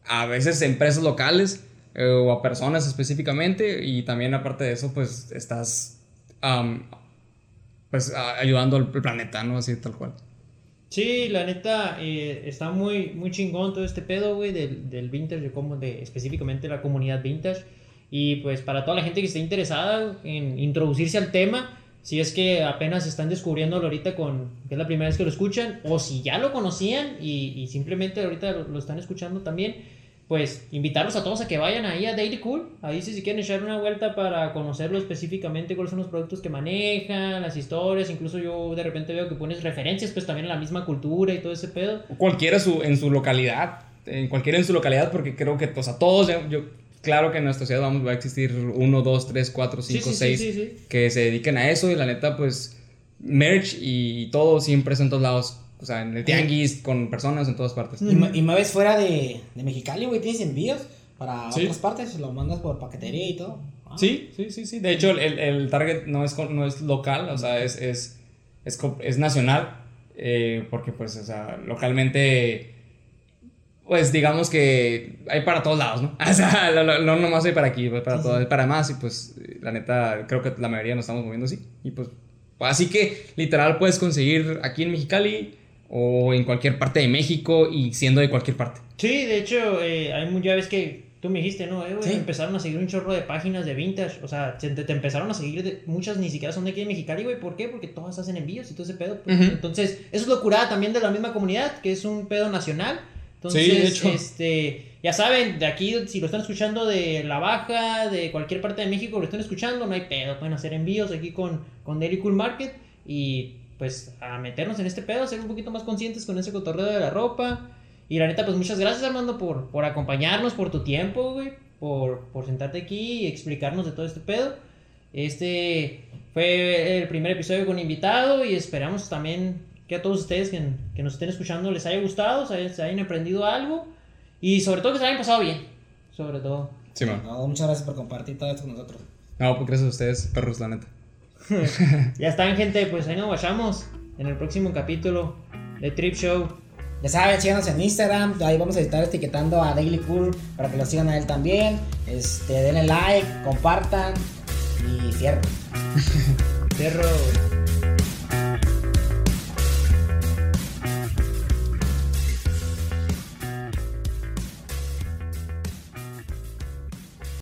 a veces empresas locales eh, o a personas específicamente y también aparte de eso pues estás pues ayudando al planeta, ¿no? Así tal cual. Sí, la neta eh, está muy, muy chingón todo este pedo, güey, del, del vintage, como de específicamente la comunidad vintage. Y pues para toda la gente que esté interesada en introducirse al tema, si es que apenas están descubriéndolo ahorita con que es la primera vez que lo escuchan, o si ya lo conocían y, y simplemente ahorita lo, lo, están escuchando también, pues invitarlos a todos a que vayan ahí a Daily Cool. Ahí si, si quieren echar una vuelta para conocerlo específicamente, cuáles son los productos que manejan, las historias. Incluso yo de repente veo que pones referencias, pues también a la misma cultura y todo ese pedo. Cualquiera su, en su localidad, en cualquiera en su localidad, porque creo que a todos, yo, claro que en nuestra ciudad vamos, va a existir uno, dos, tres, cuatro, cinco, seis que se dediquen a eso y la neta, pues merch y todo siempre son todos lados o sea, en el tianguis, con personas en todas partes. Y, y mueves fuera de, de Mexicali, güey, tienes envíos para otras partes, lo mandas por paquetería y todo. Ah. Sí, sí, sí, sí. De hecho, el, el, target no es, no es local, o sea, es, es, es, es nacional, eh, porque pues, o sea, localmente, pues digamos que hay para todos lados, ¿no? O sea, no, nomás hay para aquí, para todo, hay para más y pues, la neta, creo que la mayoría nos estamos moviendo así. Y pues, así que literal puedes conseguir aquí en Mexicali o en cualquier parte de México y siendo de cualquier parte. Sí, de hecho, eh, hay ya ves que tú me dijiste, ¿no? Eh, Empezaron a seguir un chorro de páginas de vintage. O sea, te, empezaron a seguir, de, muchas ni siquiera son de aquí de Mexicali, güey. ¿Por qué? Porque todas hacen envíos y todo ese pedo. Pues. Entonces, eso es locura también de la misma comunidad, que es un pedo nacional. Entonces, sí, de hecho. este, ya saben, de aquí, si lo están escuchando de La Baja, de cualquier parte de México, lo están escuchando, no hay pedo. Pueden hacer envíos aquí con, con Daily Cool Market y pues a meternos en este pedo, a ser un poquito más conscientes con ese cotorreo de la ropa. Y la neta, pues muchas gracias Armando por, por acompañarnos, por tu tiempo, güey, por, por sentarte aquí y explicarnos de todo este pedo. Este fue el primer episodio con invitado y esperamos también que a todos ustedes que, que nos estén escuchando les haya gustado, se, hayan aprendido algo y sobre todo que se hayan pasado bien, sobre todo. Sí, man. muchas gracias por compartir todo esto con nosotros. No, pues gracias a ustedes, perros, la neta. ya están, gente. Pues ahí nos vayamos en el próximo capítulo de Trip Show. Ya saben, síganos en Instagram. Ahí vamos a estar etiquetando a Daily Cool para que lo sigan a él también. Este, denle like, compartan y cierro. cierro.